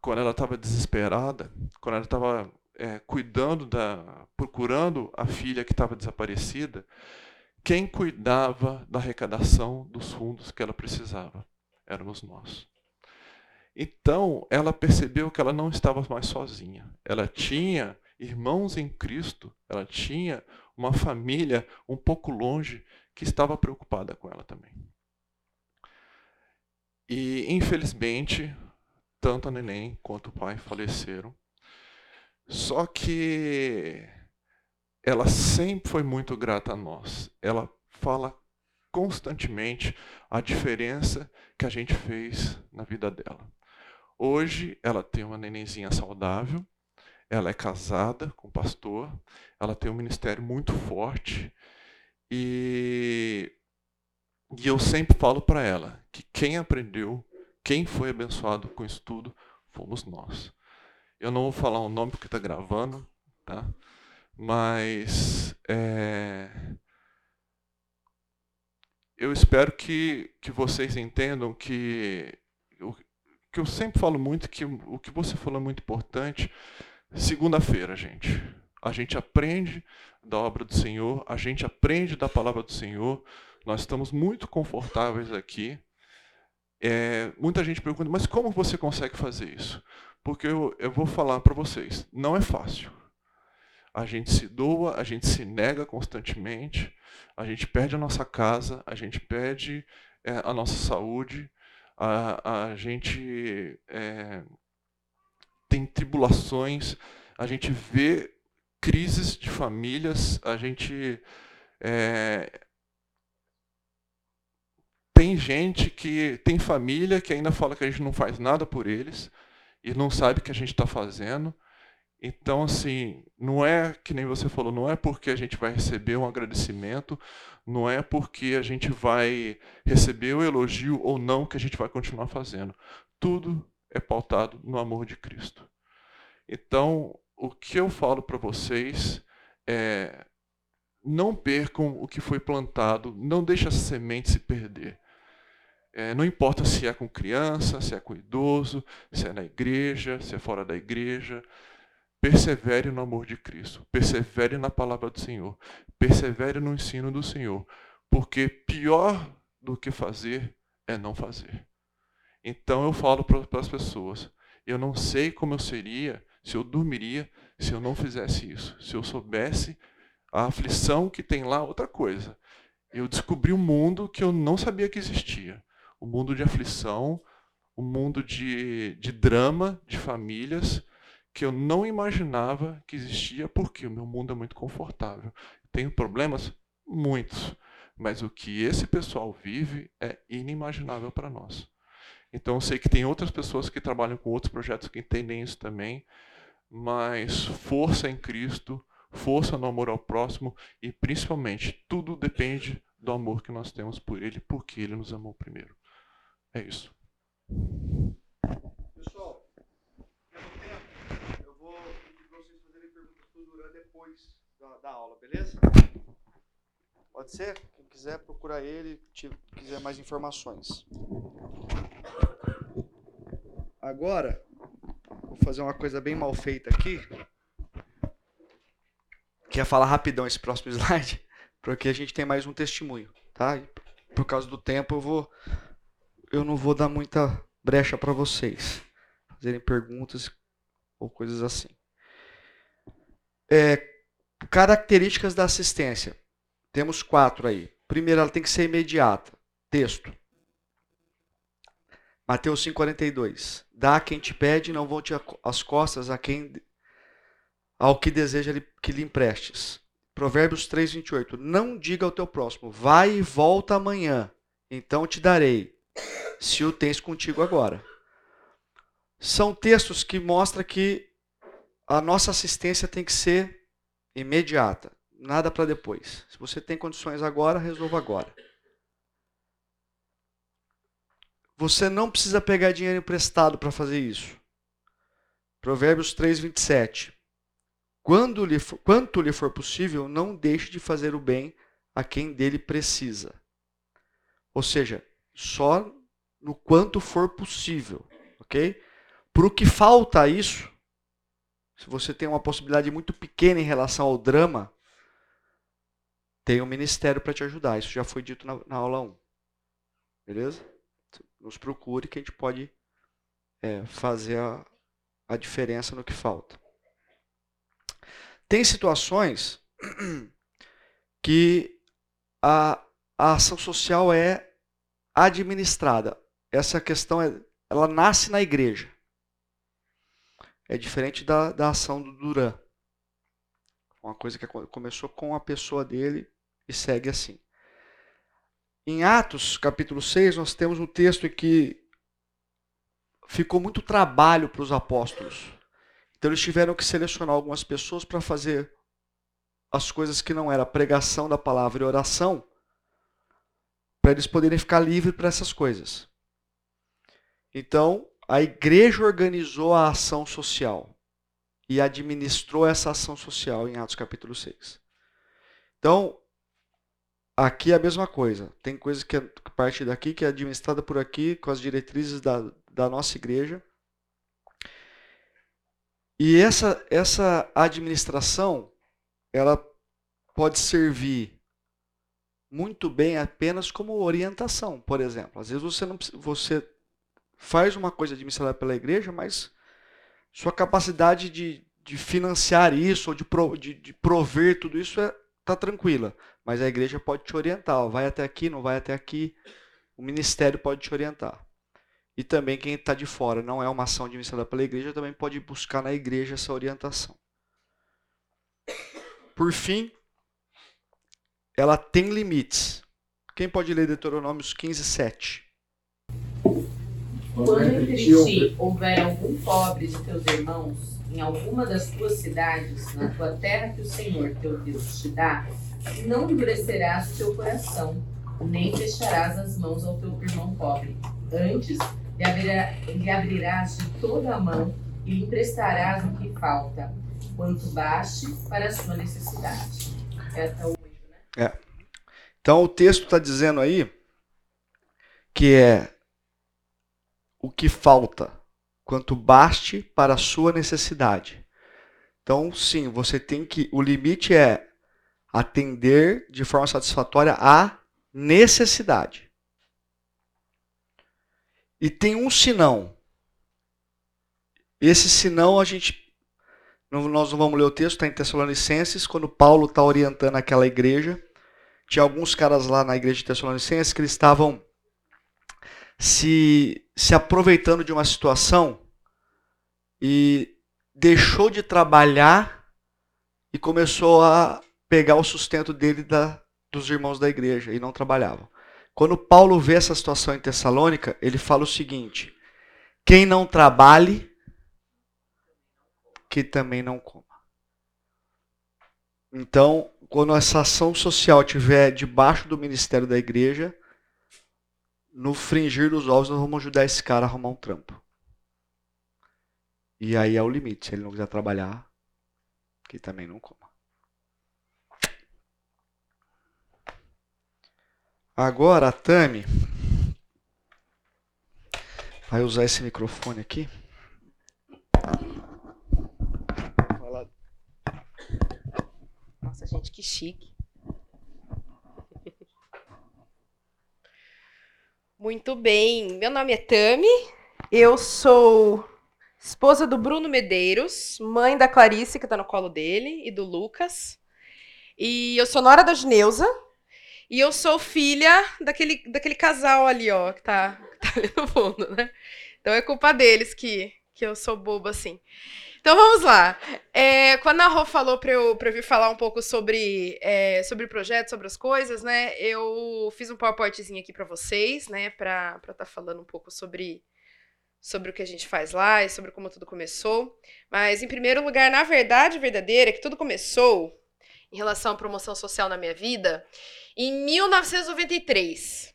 Quando ela estava desesperada, quando ela estava é, cuidando da, procurando a filha que estava desaparecida, quem cuidava da arrecadação dos fundos que ela precisava? Éramos nós. Então, ela percebeu que ela não estava mais sozinha. Ela tinha irmãos em Cristo, ela tinha uma família um pouco longe que estava preocupada com ela também. E, infelizmente, tanto a neném quanto o pai faleceram. Só que ela sempre foi muito grata a nós. Ela fala constantemente a diferença que a gente fez na vida dela. Hoje ela tem uma nenenzinha saudável, ela é casada com um pastor, ela tem um ministério muito forte e, e eu sempre falo para ela que quem aprendeu, quem foi abençoado com isso tudo, fomos nós. Eu não vou falar o nome porque está gravando, tá? Mas é, eu espero que, que vocês entendam que o que eu sempre falo muito que o que você falou é muito importante Segunda-feira, gente. A gente aprende da obra do Senhor, a gente aprende da palavra do Senhor. Nós estamos muito confortáveis aqui. É, muita gente pergunta, mas como você consegue fazer isso? Porque eu, eu vou falar para vocês, não é fácil. A gente se doa, a gente se nega constantemente, a gente perde a nossa casa, a gente perde é, a nossa saúde, a, a gente é, tem tribulações, a gente vê crises de famílias, a gente é, tem gente que tem família que ainda fala que a gente não faz nada por eles e não sabe o que a gente está fazendo. Então, assim, não é que nem você falou, não é porque a gente vai receber um agradecimento, não é porque a gente vai receber o elogio ou não que a gente vai continuar fazendo. Tudo é pautado no amor de Cristo. Então, o que eu falo para vocês é não percam o que foi plantado, não deixe essa semente se perder. É, não importa se é com criança, se é com idoso, se é na igreja, se é fora da igreja. Persevere no amor de Cristo. Persevere na palavra do Senhor. Persevere no ensino do Senhor. Porque pior do que fazer é não fazer. Então eu falo para as pessoas: eu não sei como eu seria, se eu dormiria, se eu não fizesse isso. Se eu soubesse a aflição que tem lá, outra coisa. Eu descobri um mundo que eu não sabia que existia o um mundo de aflição, o um mundo de, de drama de famílias que eu não imaginava que existia, porque o meu mundo é muito confortável. Tenho problemas? Muitos. Mas o que esse pessoal vive é inimaginável para nós. Então eu sei que tem outras pessoas que trabalham com outros projetos que entendem isso também, mas força em Cristo, força no amor ao próximo e principalmente tudo depende do amor que nós temos por Ele, porque Ele nos amou primeiro. É isso. Pessoal, tempo, eu vou pedir para vocês fazerem perguntas para o depois da, da, aula, beleza? Pode ser? Quem quiser procurar ele, quiser mais informações. Agora, vou fazer uma coisa bem mal feita aqui. Quer falar rapidão esse próximo slide? Porque a gente tem mais um testemunho, tá? E por causa do tempo, eu vou eu não vou dar muita brecha para vocês fazerem perguntas ou coisas assim. É, características da assistência. Temos quatro aí. Primeiro, ela tem que ser imediata. Texto. Mateus 5,42. Dá a quem te pede, não volte as costas a quem ao que deseja que lhe emprestes. Provérbios 3,28. Não diga ao teu próximo, vai e volta amanhã, então te darei se o tens contigo agora. São textos que mostram que a nossa assistência tem que ser imediata, nada para depois. Se você tem condições agora, resolva agora. Você não precisa pegar dinheiro emprestado para fazer isso. Provérbios 3, 27. Quando lhe for, quanto lhe for possível, não deixe de fazer o bem a quem dele precisa. Ou seja, só no quanto for possível, ok? Para o que falta isso, se você tem uma possibilidade muito pequena em relação ao drama, tem um ministério para te ajudar. Isso já foi dito na, na, aula 1. Beleza? Nos procure que a gente pode é, fazer a, a diferença no que falta. Tem situações que a, a ação social é administrada essa questão é, ela nasce na igreja. É diferente da, da ação do Duran. Uma coisa que começou com a pessoa dele e segue assim. Em Atos, capítulo 6, nós temos um texto em que ficou muito trabalho para os apóstolos. Então eles tiveram que selecionar algumas pessoas para fazer as coisas que não era pregação da palavra e oração, para eles poderem ficar livres para essas coisas. Então, a igreja organizou a ação social e administrou essa ação social em Atos capítulo 6. Então, aqui é a mesma coisa. Tem coisa que é parte daqui que é administrada por aqui com as diretrizes da, da nossa igreja. E essa, essa administração, ela pode servir muito bem apenas como orientação, por exemplo. Às vezes você não você faz uma coisa administrada pela igreja, mas sua capacidade de, de financiar isso ou de, pro, de, de prover tudo isso é, tá tranquila. Mas a igreja pode te orientar, ó, vai até aqui, não vai até aqui. o ministério pode te orientar. E também quem está de fora, não é uma ação administrada pela igreja, também pode buscar na igreja essa orientação. Por fim, ela tem limites. Quem pode ler Deuteronômios 15, 7? Quando entre ti houver algum pobre de teus irmãos em alguma das tuas cidades, na tua terra que o Senhor teu Deus te dá, não endurecerás o teu coração, nem fecharás as mãos ao teu irmão pobre. Antes, lhe, abrirá, lhe abrirás de toda a mão e lhe emprestarás o que falta, quanto baste para a sua necessidade. É até o 8, né? Então o texto está dizendo aí que é o que falta, quanto baste para a sua necessidade. Então, sim, você tem que. O limite é atender de forma satisfatória a necessidade. E tem um sinão. Esse sinão a gente. Nós não vamos ler o texto, está em Tessalonicenses, quando Paulo está orientando aquela igreja. Tinha alguns caras lá na igreja de Tessalonicenses que eles estavam se, se aproveitando de uma situação e deixou de trabalhar e começou a pegar o sustento dele da, dos irmãos da igreja e não trabalhavam. Quando Paulo vê essa situação em Tessalônica, ele fala o seguinte: quem não trabalhe, que também não coma. Então, quando essa ação social estiver debaixo do ministério da igreja, no fringir dos ovos nós vamos ajudar esse cara a arrumar um trampo. E aí é o limite. Se ele não quiser trabalhar, que também não coma. Agora a Tami vai usar esse microfone aqui. Nossa, gente, que chique. Muito bem. Meu nome é Tami. Eu sou esposa do Bruno Medeiros, mãe da Clarice, que tá no colo dele, e do Lucas. E eu sou nora da Gineuza. E eu sou filha daquele, daquele casal ali, ó, que tá, que tá ali no fundo, né? Então é culpa deles que, que eu sou boba assim. Então vamos lá. É, quando a Rô falou para eu, eu vir falar um pouco sobre, é, sobre o projeto, sobre as coisas, né? Eu fiz um PowerPointzinho aqui para vocês, né? Para estar tá falando um pouco sobre, sobre o que a gente faz lá e sobre como tudo começou. Mas, em primeiro lugar, na verdade verdadeira, que tudo começou em relação à promoção social na minha vida em 1993.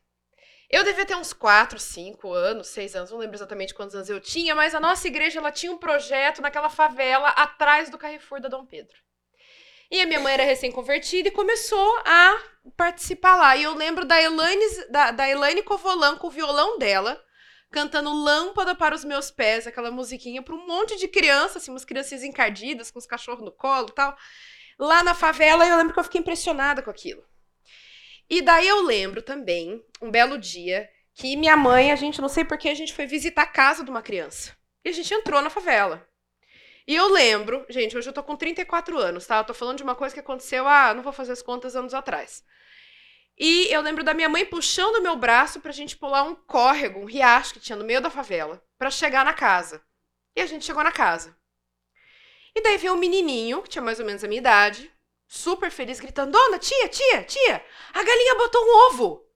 Eu devia ter uns 4, 5 anos, 6 anos, não lembro exatamente quantos anos eu tinha, mas a nossa igreja ela tinha um projeto naquela favela atrás do Carrefour da Dom Pedro. E a minha mãe era recém-convertida e começou a participar lá. E eu lembro da Elaine, da, da Elaine Covolan com o violão dela, cantando Lâmpada para os Meus Pés, aquela musiquinha para um monte de crianças, assim, umas crianças encardidas, com os cachorros no colo e tal. Lá na favela, eu lembro que eu fiquei impressionada com aquilo. E daí eu lembro também, um belo dia, que minha mãe, a gente, não sei porquê, a gente foi visitar a casa de uma criança. E a gente entrou na favela. E eu lembro, gente, hoje eu tô com 34 anos, tá? Eu tô falando de uma coisa que aconteceu, ah, não vou fazer as contas anos atrás. E eu lembro da minha mãe puxando o meu braço pra gente pular um córrego, um riacho que tinha no meio da favela, pra chegar na casa. E a gente chegou na casa. E daí veio um menininho, que tinha mais ou menos a minha idade, super feliz, gritando: Dona, tia, tia, tia, a galinha botou um ovo.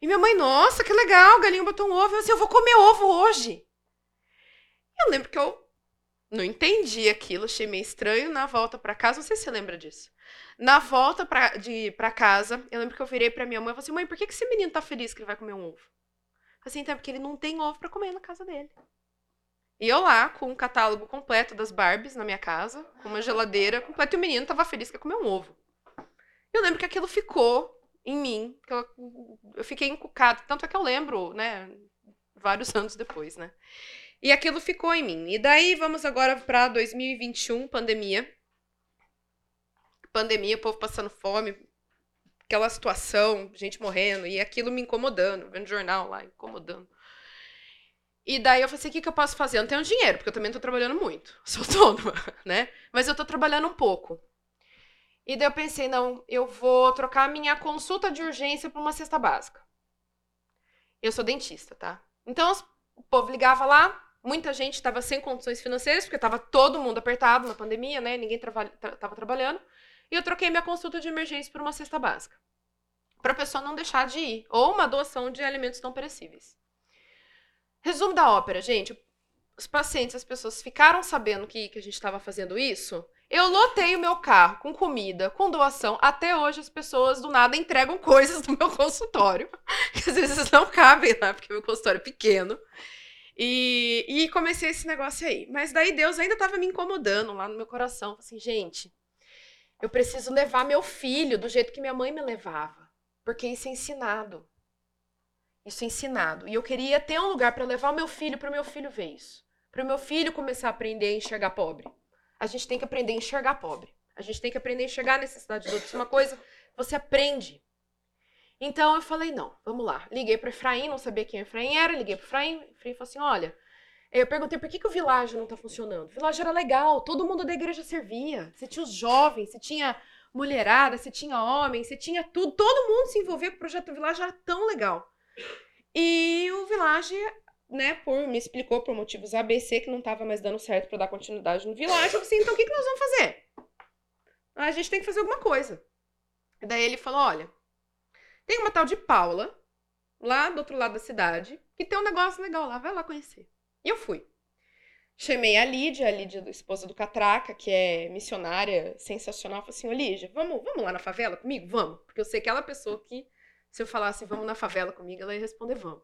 E minha mãe, nossa, que legal, a galinha botou um ovo. Eu assim, eu vou comer ovo hoje. Eu lembro que eu não entendi aquilo, achei meio estranho. Na volta para casa, não sei se você lembra disso. Na volta pra, de, pra casa, eu lembro que eu virei pra minha mãe e falei assim: mãe, por que, que esse menino tá feliz que ele vai comer um ovo? Assim, então, porque ele não tem ovo para comer na casa dele. E eu lá, com um catálogo completo das Barbies na minha casa, com uma geladeira completa, e o menino tava feliz que ia comer um ovo. Eu lembro que aquilo ficou em mim, que eu, eu fiquei encucada, tanto é que eu lembro, né, vários anos depois, né. E aquilo ficou em mim. E daí vamos agora para 2021, pandemia. Pandemia, o povo passando fome, aquela situação, gente morrendo, e aquilo me incomodando, vendo jornal lá, incomodando. E daí eu falei assim, o que, que eu posso fazer? Eu não tenho dinheiro, porque eu também tô trabalhando muito. Sou autônoma, né? Mas eu tô trabalhando um pouco. E daí eu pensei, não, eu vou trocar minha consulta de urgência por uma cesta básica. Eu sou dentista, tá? Então o povo ligava lá, muita gente estava sem condições financeiras, porque estava todo mundo apertado na pandemia, né? Ninguém estava trabalhando. E eu troquei minha consulta de emergência por uma cesta básica. Para a pessoa não deixar de ir. Ou uma doação de alimentos não perecíveis. Resumo da ópera, gente. Os pacientes, as pessoas ficaram sabendo que, que a gente estava fazendo isso. Eu lotei o meu carro com comida, com doação. Até hoje as pessoas do nada entregam coisas no meu consultório. Que às vezes não cabem lá, porque meu consultório é pequeno. E, e comecei esse negócio aí. Mas daí Deus ainda estava me incomodando lá no meu coração. Assim, gente, eu preciso levar meu filho do jeito que minha mãe me levava. Porque isso é ensinado. Isso é ensinado. E eu queria ter um lugar para levar o meu filho, para o meu filho ver isso. Para o meu filho começar a aprender a enxergar pobre. A gente tem que aprender a enxergar pobre. A gente tem que aprender a enxergar a necessidade dos outros. Isso é uma coisa você aprende. Então eu falei, não, vamos lá. Liguei para Efraim, não sabia quem Efraim era. Liguei para Efraim. Efraim falou assim, olha... Eu perguntei por que, que o Világio não está funcionando. O Világio era legal, todo mundo da igreja servia. Você tinha os jovens, você tinha mulherada, você tinha homem, você tinha tudo. Todo mundo se envolvia com o projeto Village, era tão legal. E o Village, né, por, me explicou por motivos ABC que não estava mais dando certo para dar continuidade no Village. Eu falei assim, então o que, que nós vamos fazer? A gente tem que fazer alguma coisa. Daí ele falou, olha, tem uma tal de Paula, lá do outro lado da cidade, que tem um negócio legal lá, vai lá conhecer. E eu fui. Chamei a Lídia, a Lídia, esposa do Catraca, que é missionária sensacional. Falei assim, ô Lídia, vamos, vamos lá na favela comigo? Vamos. Porque eu sei que aquela pessoa que, se eu falasse vamos na favela comigo, ela ia responder vamos.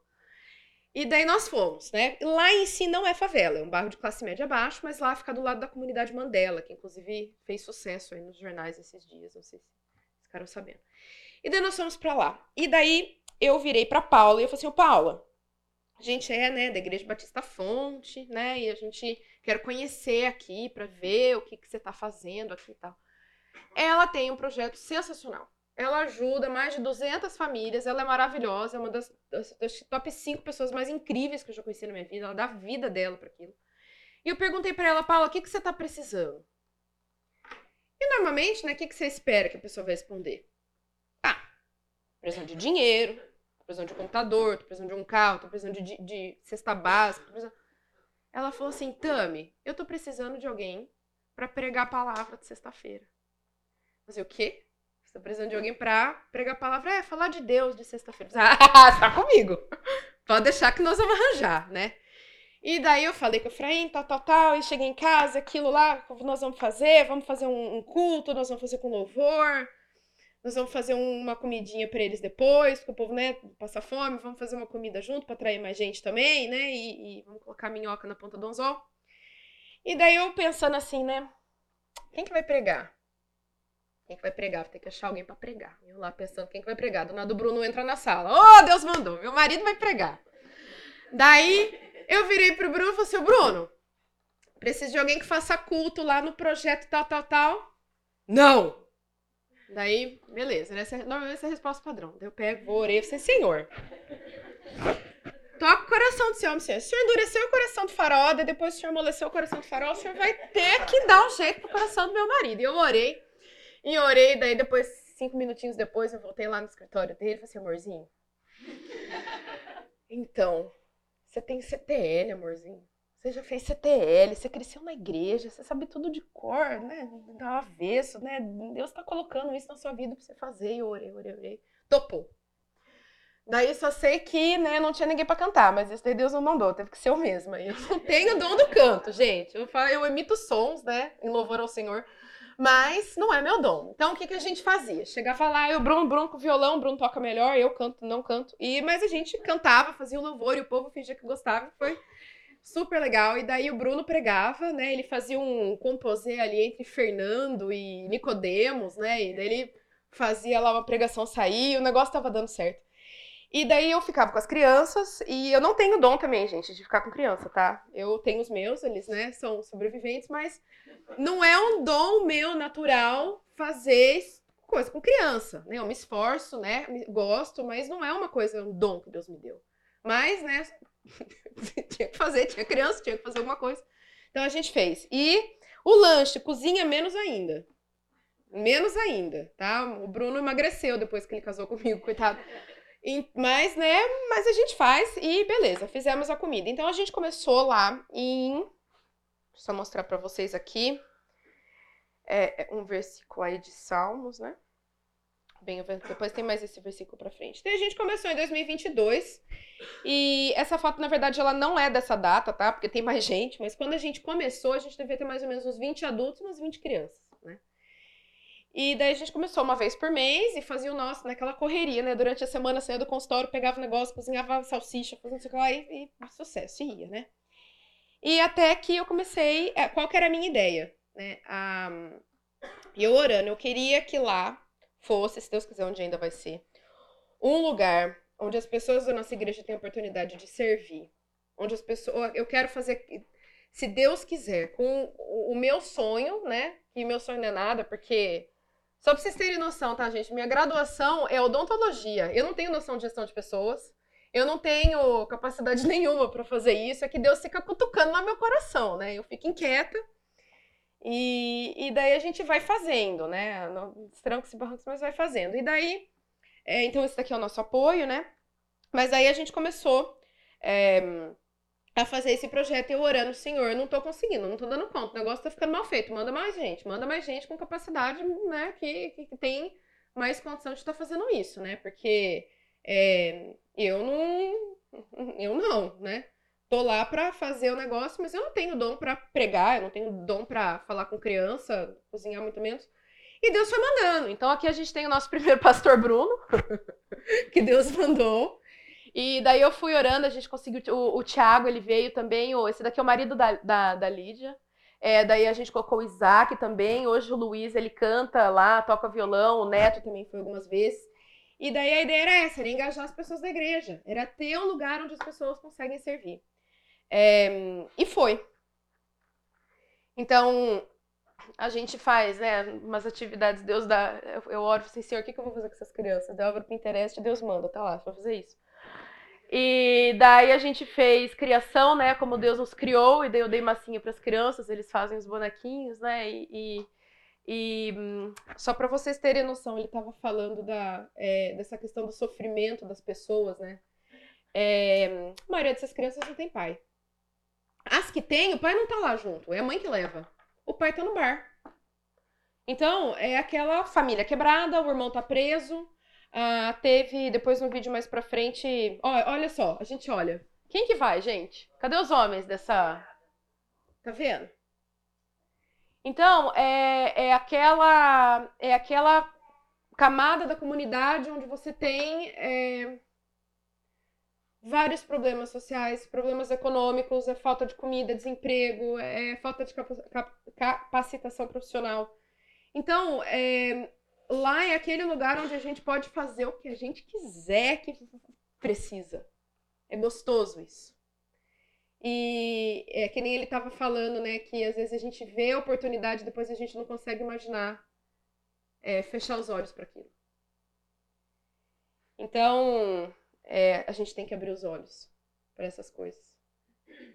E daí nós fomos, né? Lá em si não é favela, é um bairro de classe média baixo, mas lá fica do lado da comunidade Mandela, que inclusive fez sucesso aí nos jornais esses dias, não sei se ficaram sabendo. E daí nós fomos pra lá. E daí eu virei pra Paula e eu falei assim, ô Paula, a gente é, né, da Igreja Batista Fonte, né, e a gente quer conhecer aqui para ver o que, que você tá fazendo aqui e tal. Ela tem um projeto sensacional. Ela ajuda mais de 200 famílias, ela é maravilhosa, é uma das, das, das top 5 pessoas mais incríveis que eu já conheci na minha vida, ela dá vida dela para aquilo. E eu perguntei para ela, Paula, o que, que você tá precisando? E normalmente, né, o que, que você espera que a pessoa vai responder? Ah, precisando de dinheiro, tô precisando de um computador, tô precisando de um carro, tô precisando de, de, de cesta básica. precisando- Ela falou assim, Tami, eu tô precisando de alguém pra pregar a palavra de sexta-feira. Falei, o quê? Você tá precisando de alguém pra pregar a palavra? É, falar de Deus de sexta-feira. Ah, tá comigo. Pode deixar que nós vamos arranjar, né? E daí eu falei com o Efraim, tal, tal, tal, e cheguei em casa, aquilo lá, nós vamos fazer, vamos fazer um, um culto, nós vamos fazer com louvor, nós vamos fazer uma comidinha pra eles depois, porque o povo, né, passa fome, vamos fazer uma comida junto pra atrair mais gente também, né, e, e vamos colocar minhoca na ponta do anzol. E daí eu pensando assim, né, quem que vai pregar? Quem que vai pregar? Vou ter que achar alguém pra pregar. Eu lá pensando, quem que vai pregar? Do nada o Bruno entra na sala. Oh, Deus mandou, meu marido vai pregar. Daí eu virei pro Bruno e falei assim, "Ô, Bruno, preciso de alguém que faça culto lá no projeto tal, tal, tal. Não! Daí, beleza, né? Essa, normalmente essa é a resposta padrão. Daí eu pego, vou, eu falei, Senhor, toca o coração do Senhor, Senhor. O Senhor endureceu o coração do farol, daí depois o Senhor amoleceu o coração do farol, o Senhor vai ter que dar um jeito pro coração do meu marido. E eu orei, e orei, daí depois, cinco minutinhos depois, eu voltei lá no escritório dele e falei assim, amorzinho, então, você tem CTL, amorzinho. Você já fez CTL, você cresceu na igreja, você sabe tudo de cor, né? Do avesso, né? Deus tá colocando isso na sua vida pra você fazer. E eu orei, orei, orei. Topou. Daí só sei que, né, não tinha ninguém pra cantar, mas isso daí Deus não mandou, teve que ser eu mesma. Eu não tenho dom do canto, gente. Eu, falo, eu emito sons, né, em louvor ao Senhor, mas não é meu dom. Então o que, que a gente fazia? Chegava lá, eu, Bruno, Bruno com violão, Bruno toca melhor, eu canto, não canto. E, mas a gente cantava, fazia o louvor e o povo fingia que gostava. Foi super legal. E daí o Bruno pregava, né? Ele fazia um composê ali entre Fernando e Nicodemos, né? E daí ele fazia lá uma pregação sair, e o negócio tava dando certo. E daí eu ficava com as crianças, e eu não tenho dom também, gente, de ficar com criança, tá? Eu tenho os meus, eles, né, são sobreviventes, mas não é um dom meu natural fazer coisa com criança, né? Eu me esforço, né? Gosto, mas não é uma coisa, um dom que Deus me deu. Mas, né, tinha que fazer, tinha criança, tinha que fazer alguma coisa. Então a gente fez. E o lanche, cozinha menos ainda. Menos ainda, tá? O Bruno emagreceu depois que ele casou comigo, coitado. E- Mas, né, mas a gente faz e beleza, fizemos a comida. Então a gente começou lá em. Só mostrar pra vocês aqui. É é um versículo aí de Salmos, né? Bem, depois tem mais esse versículo pra frente. Então a gente começou em 2022. E essa foto, na verdade, ela não é dessa data, tá? Porque tem mais gente. Mas quando a gente começou, a gente devia ter mais ou menos uns 20 adultos e umas 20 crianças, né? E daí a gente começou uma vez por mês e fazia o nosso naquela correria, né? Durante a semana saía do consultório, pegava o negócio, cozinhava salsicha, fazia não sei o que lá e, e sucesso, ia, né? E até que eu comecei. é, Qual que era a minha ideia? Né? A, e eu orando, eu queria que lá fosse, se Deus quiser, onde ainda vai ser, um lugar onde as pessoas da nossa igreja têm a oportunidade de servir. Onde as pessoas. Eu quero fazer. Se Deus quiser, com o meu sonho, né? E meu sonho não é nada, porque só pra vocês terem noção, tá, gente? Minha graduação é odontologia. Eu não tenho noção de gestão de pessoas. Eu não tenho capacidade nenhuma pra fazer isso. É que Deus fica cutucando no meu coração, né? Eu fico inquieta. E, e daí a gente vai fazendo, né? Nos trancos e barrancos, mas vai fazendo. E daí, é, então esse daqui é o nosso apoio, né? Mas aí a gente começou é, a fazer esse projeto eu orando, Senhor, não tô conseguindo, não tô dando conta, o negócio tá ficando mal feito, manda mais gente, manda mais gente com capacidade, né, que, que, tem mais condição de estar fazendo isso, né, porque é, eu não, eu não, né, tô lá pra fazer o negócio, mas eu não tenho dom pra pregar, eu não tenho dom pra falar com criança, cozinhar muito menos, e Deus foi mandando, então aqui a gente tem o nosso primeiro pastor Bruno, que Deus mandou, e daí eu fui orando, a gente conseguiu. O, o Thiago, ele veio também. O, esse daqui é o marido da, da, da Lídia. É, daí a gente colocou o Isaac também. Hoje o Luiz, ele canta lá, toca violão. O Neto também foi algumas vezes. E daí a ideia era essa: era engajar as pessoas da igreja. Era ter um lugar onde as pessoas conseguem servir. É, e foi. Então, a gente faz, né, umas atividades, Deus dá. Eu, eu oro assim, Senhor, o que, que eu vou fazer com essas crianças? Dá obra Pinterest, Deus manda, tá lá, pra fazer isso. E daí a gente fez criação, né? Como Deus nos criou, e daí eu dei massinha para as crianças, eles fazem os bonequinhos, né? E, e, e, hum, só para vocês terem noção, ele estava falando da, é, dessa questão do sofrimento das pessoas, né? É, a maioria dessas crianças não tem pai. As que tem, o pai não tá lá junto, é a mãe que leva. O pai tá no bar. Então, é aquela família quebrada, o irmão tá preso, ah, teve, depois no vídeo mais pra frente. Ó, olha só, a gente olha. Quem que vai, gente? Cadê os homens dessa. Tá vendo? Então, é, é aquela. É aquela camada da comunidade onde você tem é, vários problemas sociais, problemas econômicos, é falta de comida, desemprego, é falta de capa- cap- capacitação profissional. Então, é, lá é aquele lugar onde a gente pode fazer o que a gente quiser que precisa. É gostoso isso. E é que nem ele estava falando, né, que às vezes a gente vê a oportunidade, depois a gente não consegue imaginar é, fechar os olhos para aquilo. Então, é, a gente tem que abrir os olhos para essas coisas.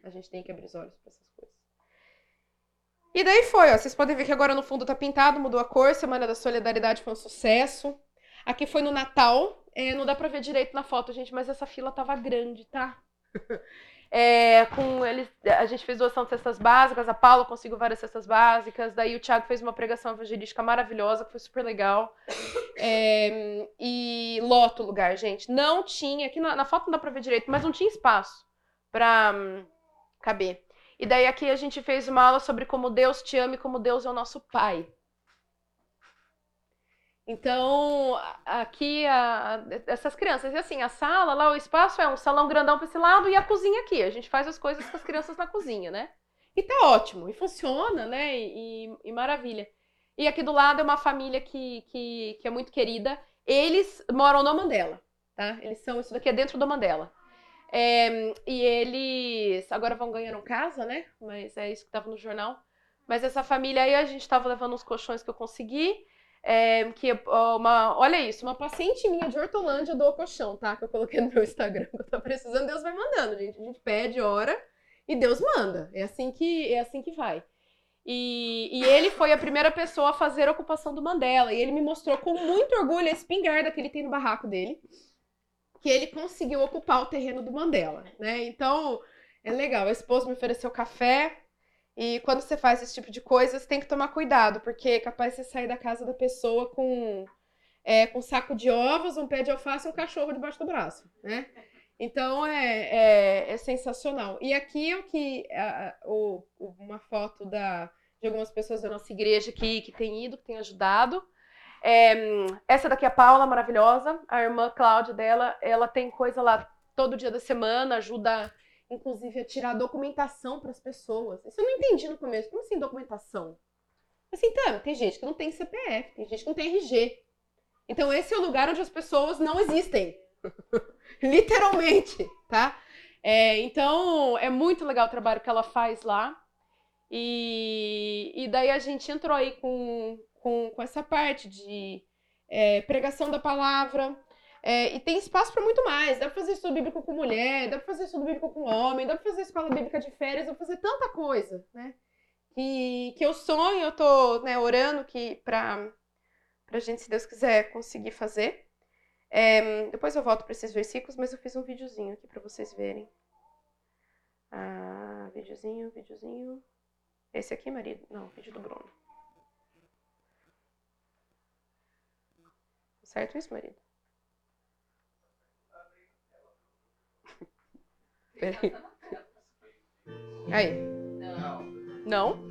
A gente tem que abrir os olhos para essas coisas. E daí foi, ó. Vocês podem ver que agora no fundo tá pintado, mudou a cor. Semana da Solidariedade foi um sucesso. Aqui foi no Natal. É, não dá pra ver direito na foto, gente, mas essa fila tava grande, tá? É, com eles, a gente fez doação de cestas básicas, a Paula conseguiu várias cestas básicas, daí o Thiago fez uma pregação evangelística maravilhosa, que foi super legal. É, e lota o lugar, gente. Não tinha, aqui na, na foto não dá pra ver direito, mas não tinha espaço pra hum, caber. E daí aqui a gente fez uma aula sobre como Deus te ama e como Deus é o nosso Pai. Então, aqui, a- essas crianças, e assim, a sala lá, o espaço é um salão grandão para esse lado e a cozinha aqui. A gente faz as coisas com as crianças na cozinha, né? E tá ótimo, e funciona, né? E, e- e maravilha. E aqui do lado é uma família que, que, que é muito querida. Eles moram no Mandela, tá? Eles são, isso daqui é dentro do Mandela. É, e eles agora vão ganhando casa, né? Mas é isso que tava no jornal. Mas essa família aí, a gente tava levando uns colchões que eu consegui. É, que uma, olha isso, uma paciente minha de Hortolândia doou colchão, tá? Que eu coloquei no meu Instagram. Que eu tô precisando, Deus vai mandando, gente. A gente pede, ora e Deus manda. É assim que, é assim que vai. E, e ele foi a primeira pessoa a fazer a ocupação do Mandela. E ele me mostrou com muito orgulho a espingarda que ele tem no barraco dele. que ele conseguiu ocupar o terreno do Mandela, né? Então, é legal. A esposa me ofereceu café, e quando você faz esse tipo de coisa, você tem que tomar cuidado, porque é capaz de você sair da casa da pessoa com, é, com um saco de ovos, um pé de alface e um cachorro debaixo do braço, né? Então é, é, é sensacional. E aqui o que a, o, uma foto da, de algumas pessoas da nossa igreja que, que tem ido, que tem ajudado. É, essa daqui é a Paula, maravilhosa. A irmã Cláudia dela, ela tem coisa lá todo dia da semana, ajuda inclusive a tirar documentação para as pessoas. Isso eu não entendi no começo. Como assim documentação? Assim, tá, tem gente que não tem CPF, tem gente que não tem RG. Então esse é o lugar onde as pessoas não existem. Literalmente, tá? É, então é muito legal o trabalho que ela faz lá. E, e daí a gente entrou aí com, com, com essa parte de é, pregação da palavra. É, e tem espaço para muito mais. Dá para fazer estudo bíblico com mulher, dá para fazer estudo bíblico com homem, dá para fazer escola bíblica de férias, dá para fazer tanta coisa, né? Que, que eu sonho, eu tô né, orando que para a gente, se Deus quiser, conseguir fazer. É, depois eu volto para esses versículos, mas eu fiz um videozinho aqui para vocês verem. Ah, videozinho, videozinho. Esse aqui, marido? Não, vídeo do Bruno. Certo isso, marido? Peraí. Aí. Não?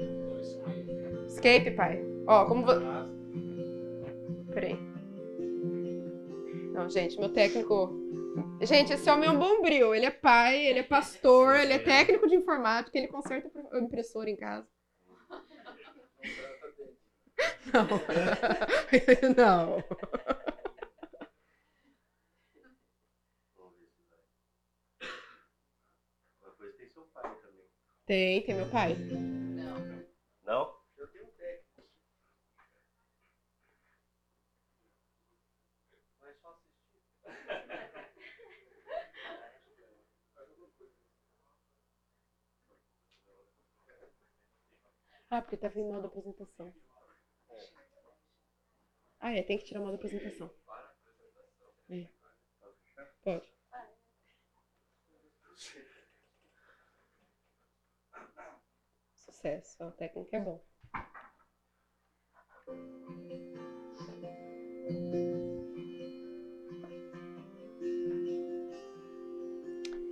Escape, pai. Ó, como vo... Peraí. Não, gente, meu técnico. Gente, esse homem é um bombril. Ele é pai, ele é pastor, ele é técnico de informática, ele conserta a impressora em casa. Não. Não. tem seu pai também. Tem, tem meu pai. Não? Ah, porque tá vindo mal da apresentação. Ah, é, tem que tirar mal da apresentação. É. Pode. Sucesso, a técnica é bom.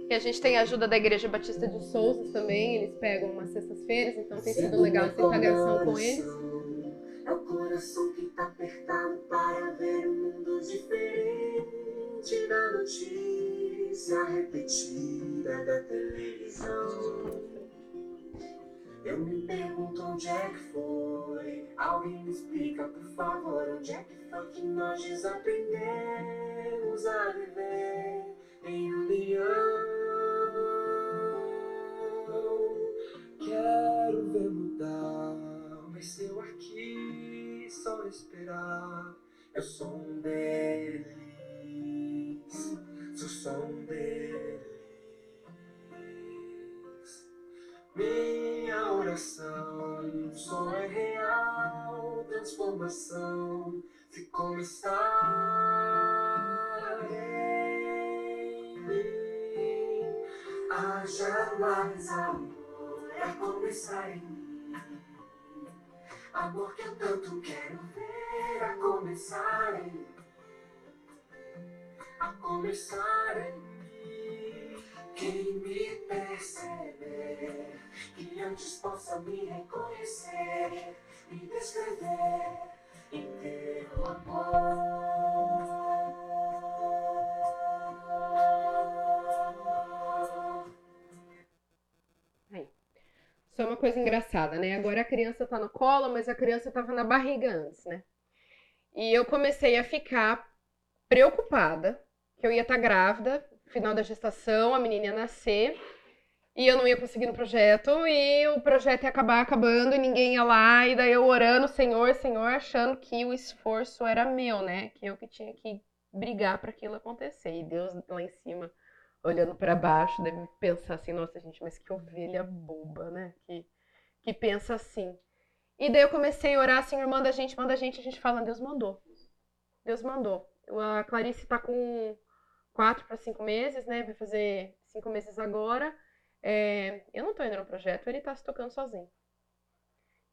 E a gente tem a ajuda da Igreja Batista de Souza também, eles pegam umas sextas-feiras, então tem sido legal essa integração com eles. É o coração que tá apertado para ver um mundo diferente da notícia repetida da televisão. Eu me pergunto onde é que foi. Alguém me explica, por favor, onde é que foi que nós desaprendemos a viver em união. Quero ver mudar, mas eu aqui só esperar. Eu sou um deles, sou só um deles. Minha oração, só é real transformação. Se começar em mim, haja mais amor, é começar em mim. Amor que eu tanto quero ver, a começar em mim. A começar em mim. Quem me perceber, que antes possa me reconhecer, me descrever inteiro amor. Só uma coisa engraçada, né? Agora a criança tá no colo, mas a criança tava na barriga antes, né? E eu comecei a ficar preocupada que eu ia estar grávida, final da gestação, a menina ia nascer, e eu não ia conseguir no projeto, e o projeto ia acabar acabando, e ninguém ia lá, e daí eu orando, Senhor, Senhor, achando que o esforço era meu, né? Que eu que tinha que brigar para aquilo acontecer. E Deus lá em cima olhando para baixo, deve pensar assim, nossa gente, mas que ovelha boba, né? Que, que pensa assim. E daí eu comecei a orar, Senhor, manda a gente, manda a gente, a gente fala, Deus mandou. Deus mandou. A Clarice tá com, quatro para cinco meses, né? Vai fazer cinco meses agora. É, eu não tô indo no projeto, ele tá se tocando sozinho.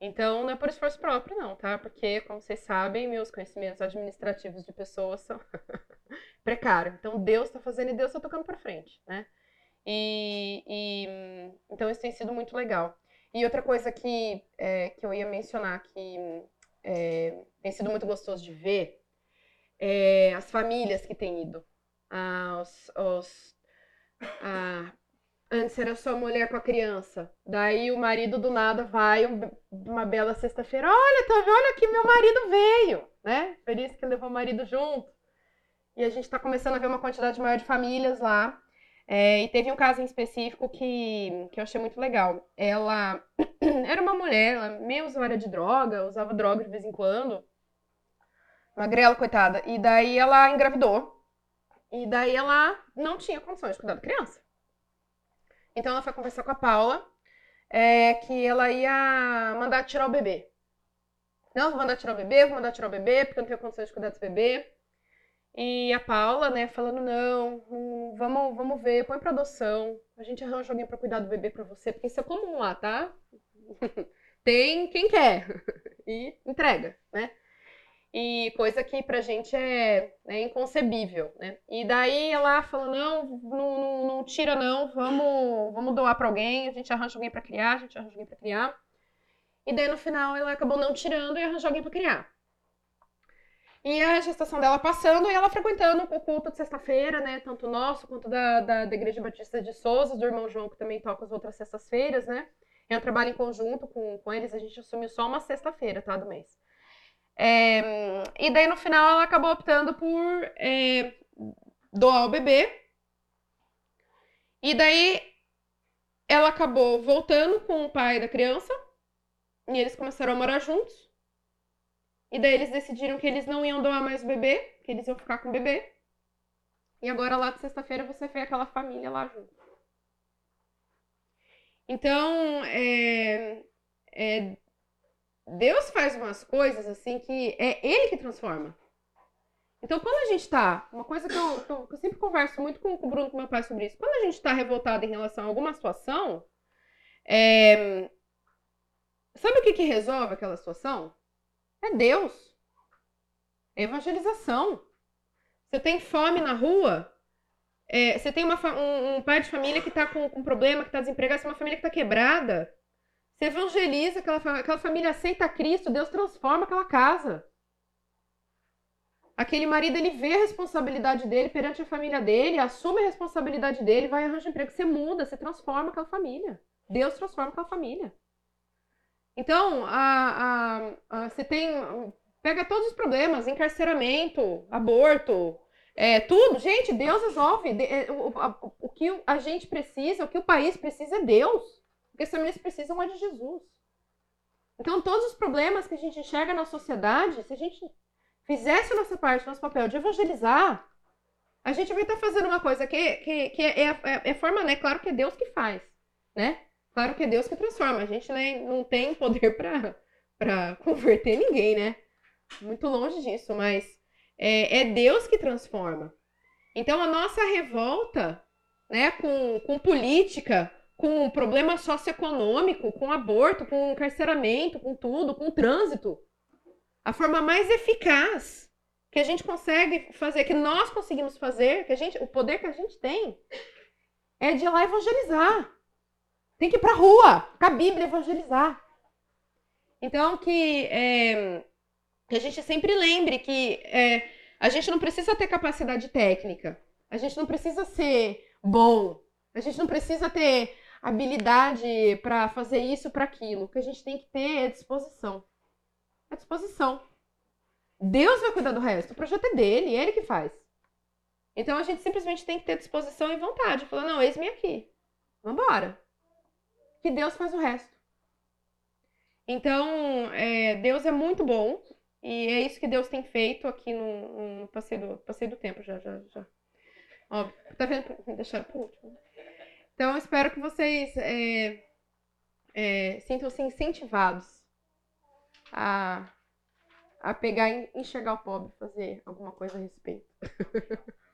Então, não é por esforço próprio, não, tá? Porque, como vocês sabem, meus conhecimentos administrativos de pessoas são precários. Então, Deus está fazendo e Deus está tocando para frente, né? E, e, então, isso tem sido muito legal. E outra coisa que, é, que eu ia mencionar que é, tem sido muito gostoso de ver é as famílias que têm ido. Ah, ah, Antes era só mulher com a criança. Daí o marido do nada vai uma bela sexta-feira. Olha, tá? Olha que meu marido veio, né? Por isso que levou o marido junto. E a gente está começando a ver uma quantidade maior de famílias lá. É, e teve um caso em específico que, que eu achei muito legal. Ela era uma mulher, ela meio usuária de droga, usava droga de vez em quando. Magrela, coitada. E daí ela engravidou. E daí ela não tinha condições de cuidar da criança. Então ela foi conversar com a Paula é, que ela ia mandar tirar o bebê. Não, vou mandar tirar o bebê, vou mandar tirar o bebê, porque eu não tenho condições de cuidar desse bebê. E a Paula, né, falando, não, vamos, vamos ver, põe pra adoção. A gente arranja alguém pra cuidar do bebê pra você, porque isso é comum lá, tá? Tem quem quer. E entrega, né? E coisa que pra gente é, é inconcebível, né? E daí ela falou, não, não, não, tira não, vamos, vamos doar para alguém, a gente arranja alguém para criar, a gente arranja alguém para criar. E daí no final ela acabou não tirando e arranjou alguém para criar. E a gestação dela passando e ela frequentando o culto de sexta-feira, né? Tanto nosso quanto da, da, da, Igreja Batista de Souza, do irmão João, que também toca as outras sextas-feiras, né? É um trabalho em conjunto com, com eles, a gente assumiu só uma sexta-feira, tá? Do mês. É, e daí no final ela acabou optando por é, doar o bebê. E daí ela acabou voltando com o pai da criança. E eles começaram a morar juntos. E daí eles decidiram que eles não iam doar mais o bebê, que eles iam ficar com o bebê. E agora lá de sexta-feira você vê aquela família lá junto. Então, é, é, Deus faz umas coisas assim que é Ele que transforma. Então, quando a gente tá. Uma coisa que eu, que eu, que eu sempre converso muito com, com, o Bruno com meu pai sobre isso. Quando a gente tá revoltado em relação a alguma situação, é, sabe o que, que resolve aquela situação? É Deus. É evangelização. Você tem fome na rua, é, você tem uma, um, um, pai de família que está com, com problema, que está desempregado, você é uma família que está quebrada. Você evangeliza, aquela, aquela família aceita Cristo, Deus transforma aquela casa. Aquele marido, ele vê a responsabilidade dele perante a família dele, assume a responsabilidade dele, vai arranjar emprego, você muda, você transforma aquela família. Deus transforma aquela família. Então, a, a, a, você tem. Pega todos os problemas, encarceramento, aborto, é, tudo. Gente, Deus resolve. É, o, o, o que a gente precisa, o que o país precisa é Deus. Porque as famílias precisam de Jesus. Então, todos os problemas que a gente enxerga na sociedade, se a gente fizesse a nossa parte, nosso papel de evangelizar, a gente vai estar fazendo uma coisa que, que, que é, é, é forma, né? Claro que é Deus que faz, né? Claro que é Deus que transforma. A gente né, não tem poder para converter ninguém, né? Muito longe disso, mas é, é Deus que transforma. Então, a nossa revolta né, com, com política, com problema socioeconômico, com aborto, com encarceramento, com tudo, com trânsito. A forma mais eficaz que a gente consegue fazer, que nós conseguimos fazer, que a gente, o poder que a gente tem, é de ir lá evangelizar. Tem que ir para a rua, com a Bíblia evangelizar. Então que, é, que a gente sempre lembre que é, a gente não precisa ter capacidade técnica, a gente não precisa ser bom, a gente não precisa ter habilidade para fazer isso, para aquilo. O que a gente tem que ter é disposição. É disposição. Deus vai cuidar do resto. O projeto é dele, é ele que faz. Então a gente simplesmente tem que ter disposição e vontade. Falar, não, eis-me aqui. Vambora. Que Deus faz o resto. Então, é, Deus é muito bom. E é isso que Deus tem feito aqui no, no passeio, do, passeio do tempo. Já, já, já. Tá vendo? Deixaram por último. Então, eu espero que vocês é, é, sintam-se incentivados a, a pegar e enxergar o pobre, fazer alguma coisa a respeito.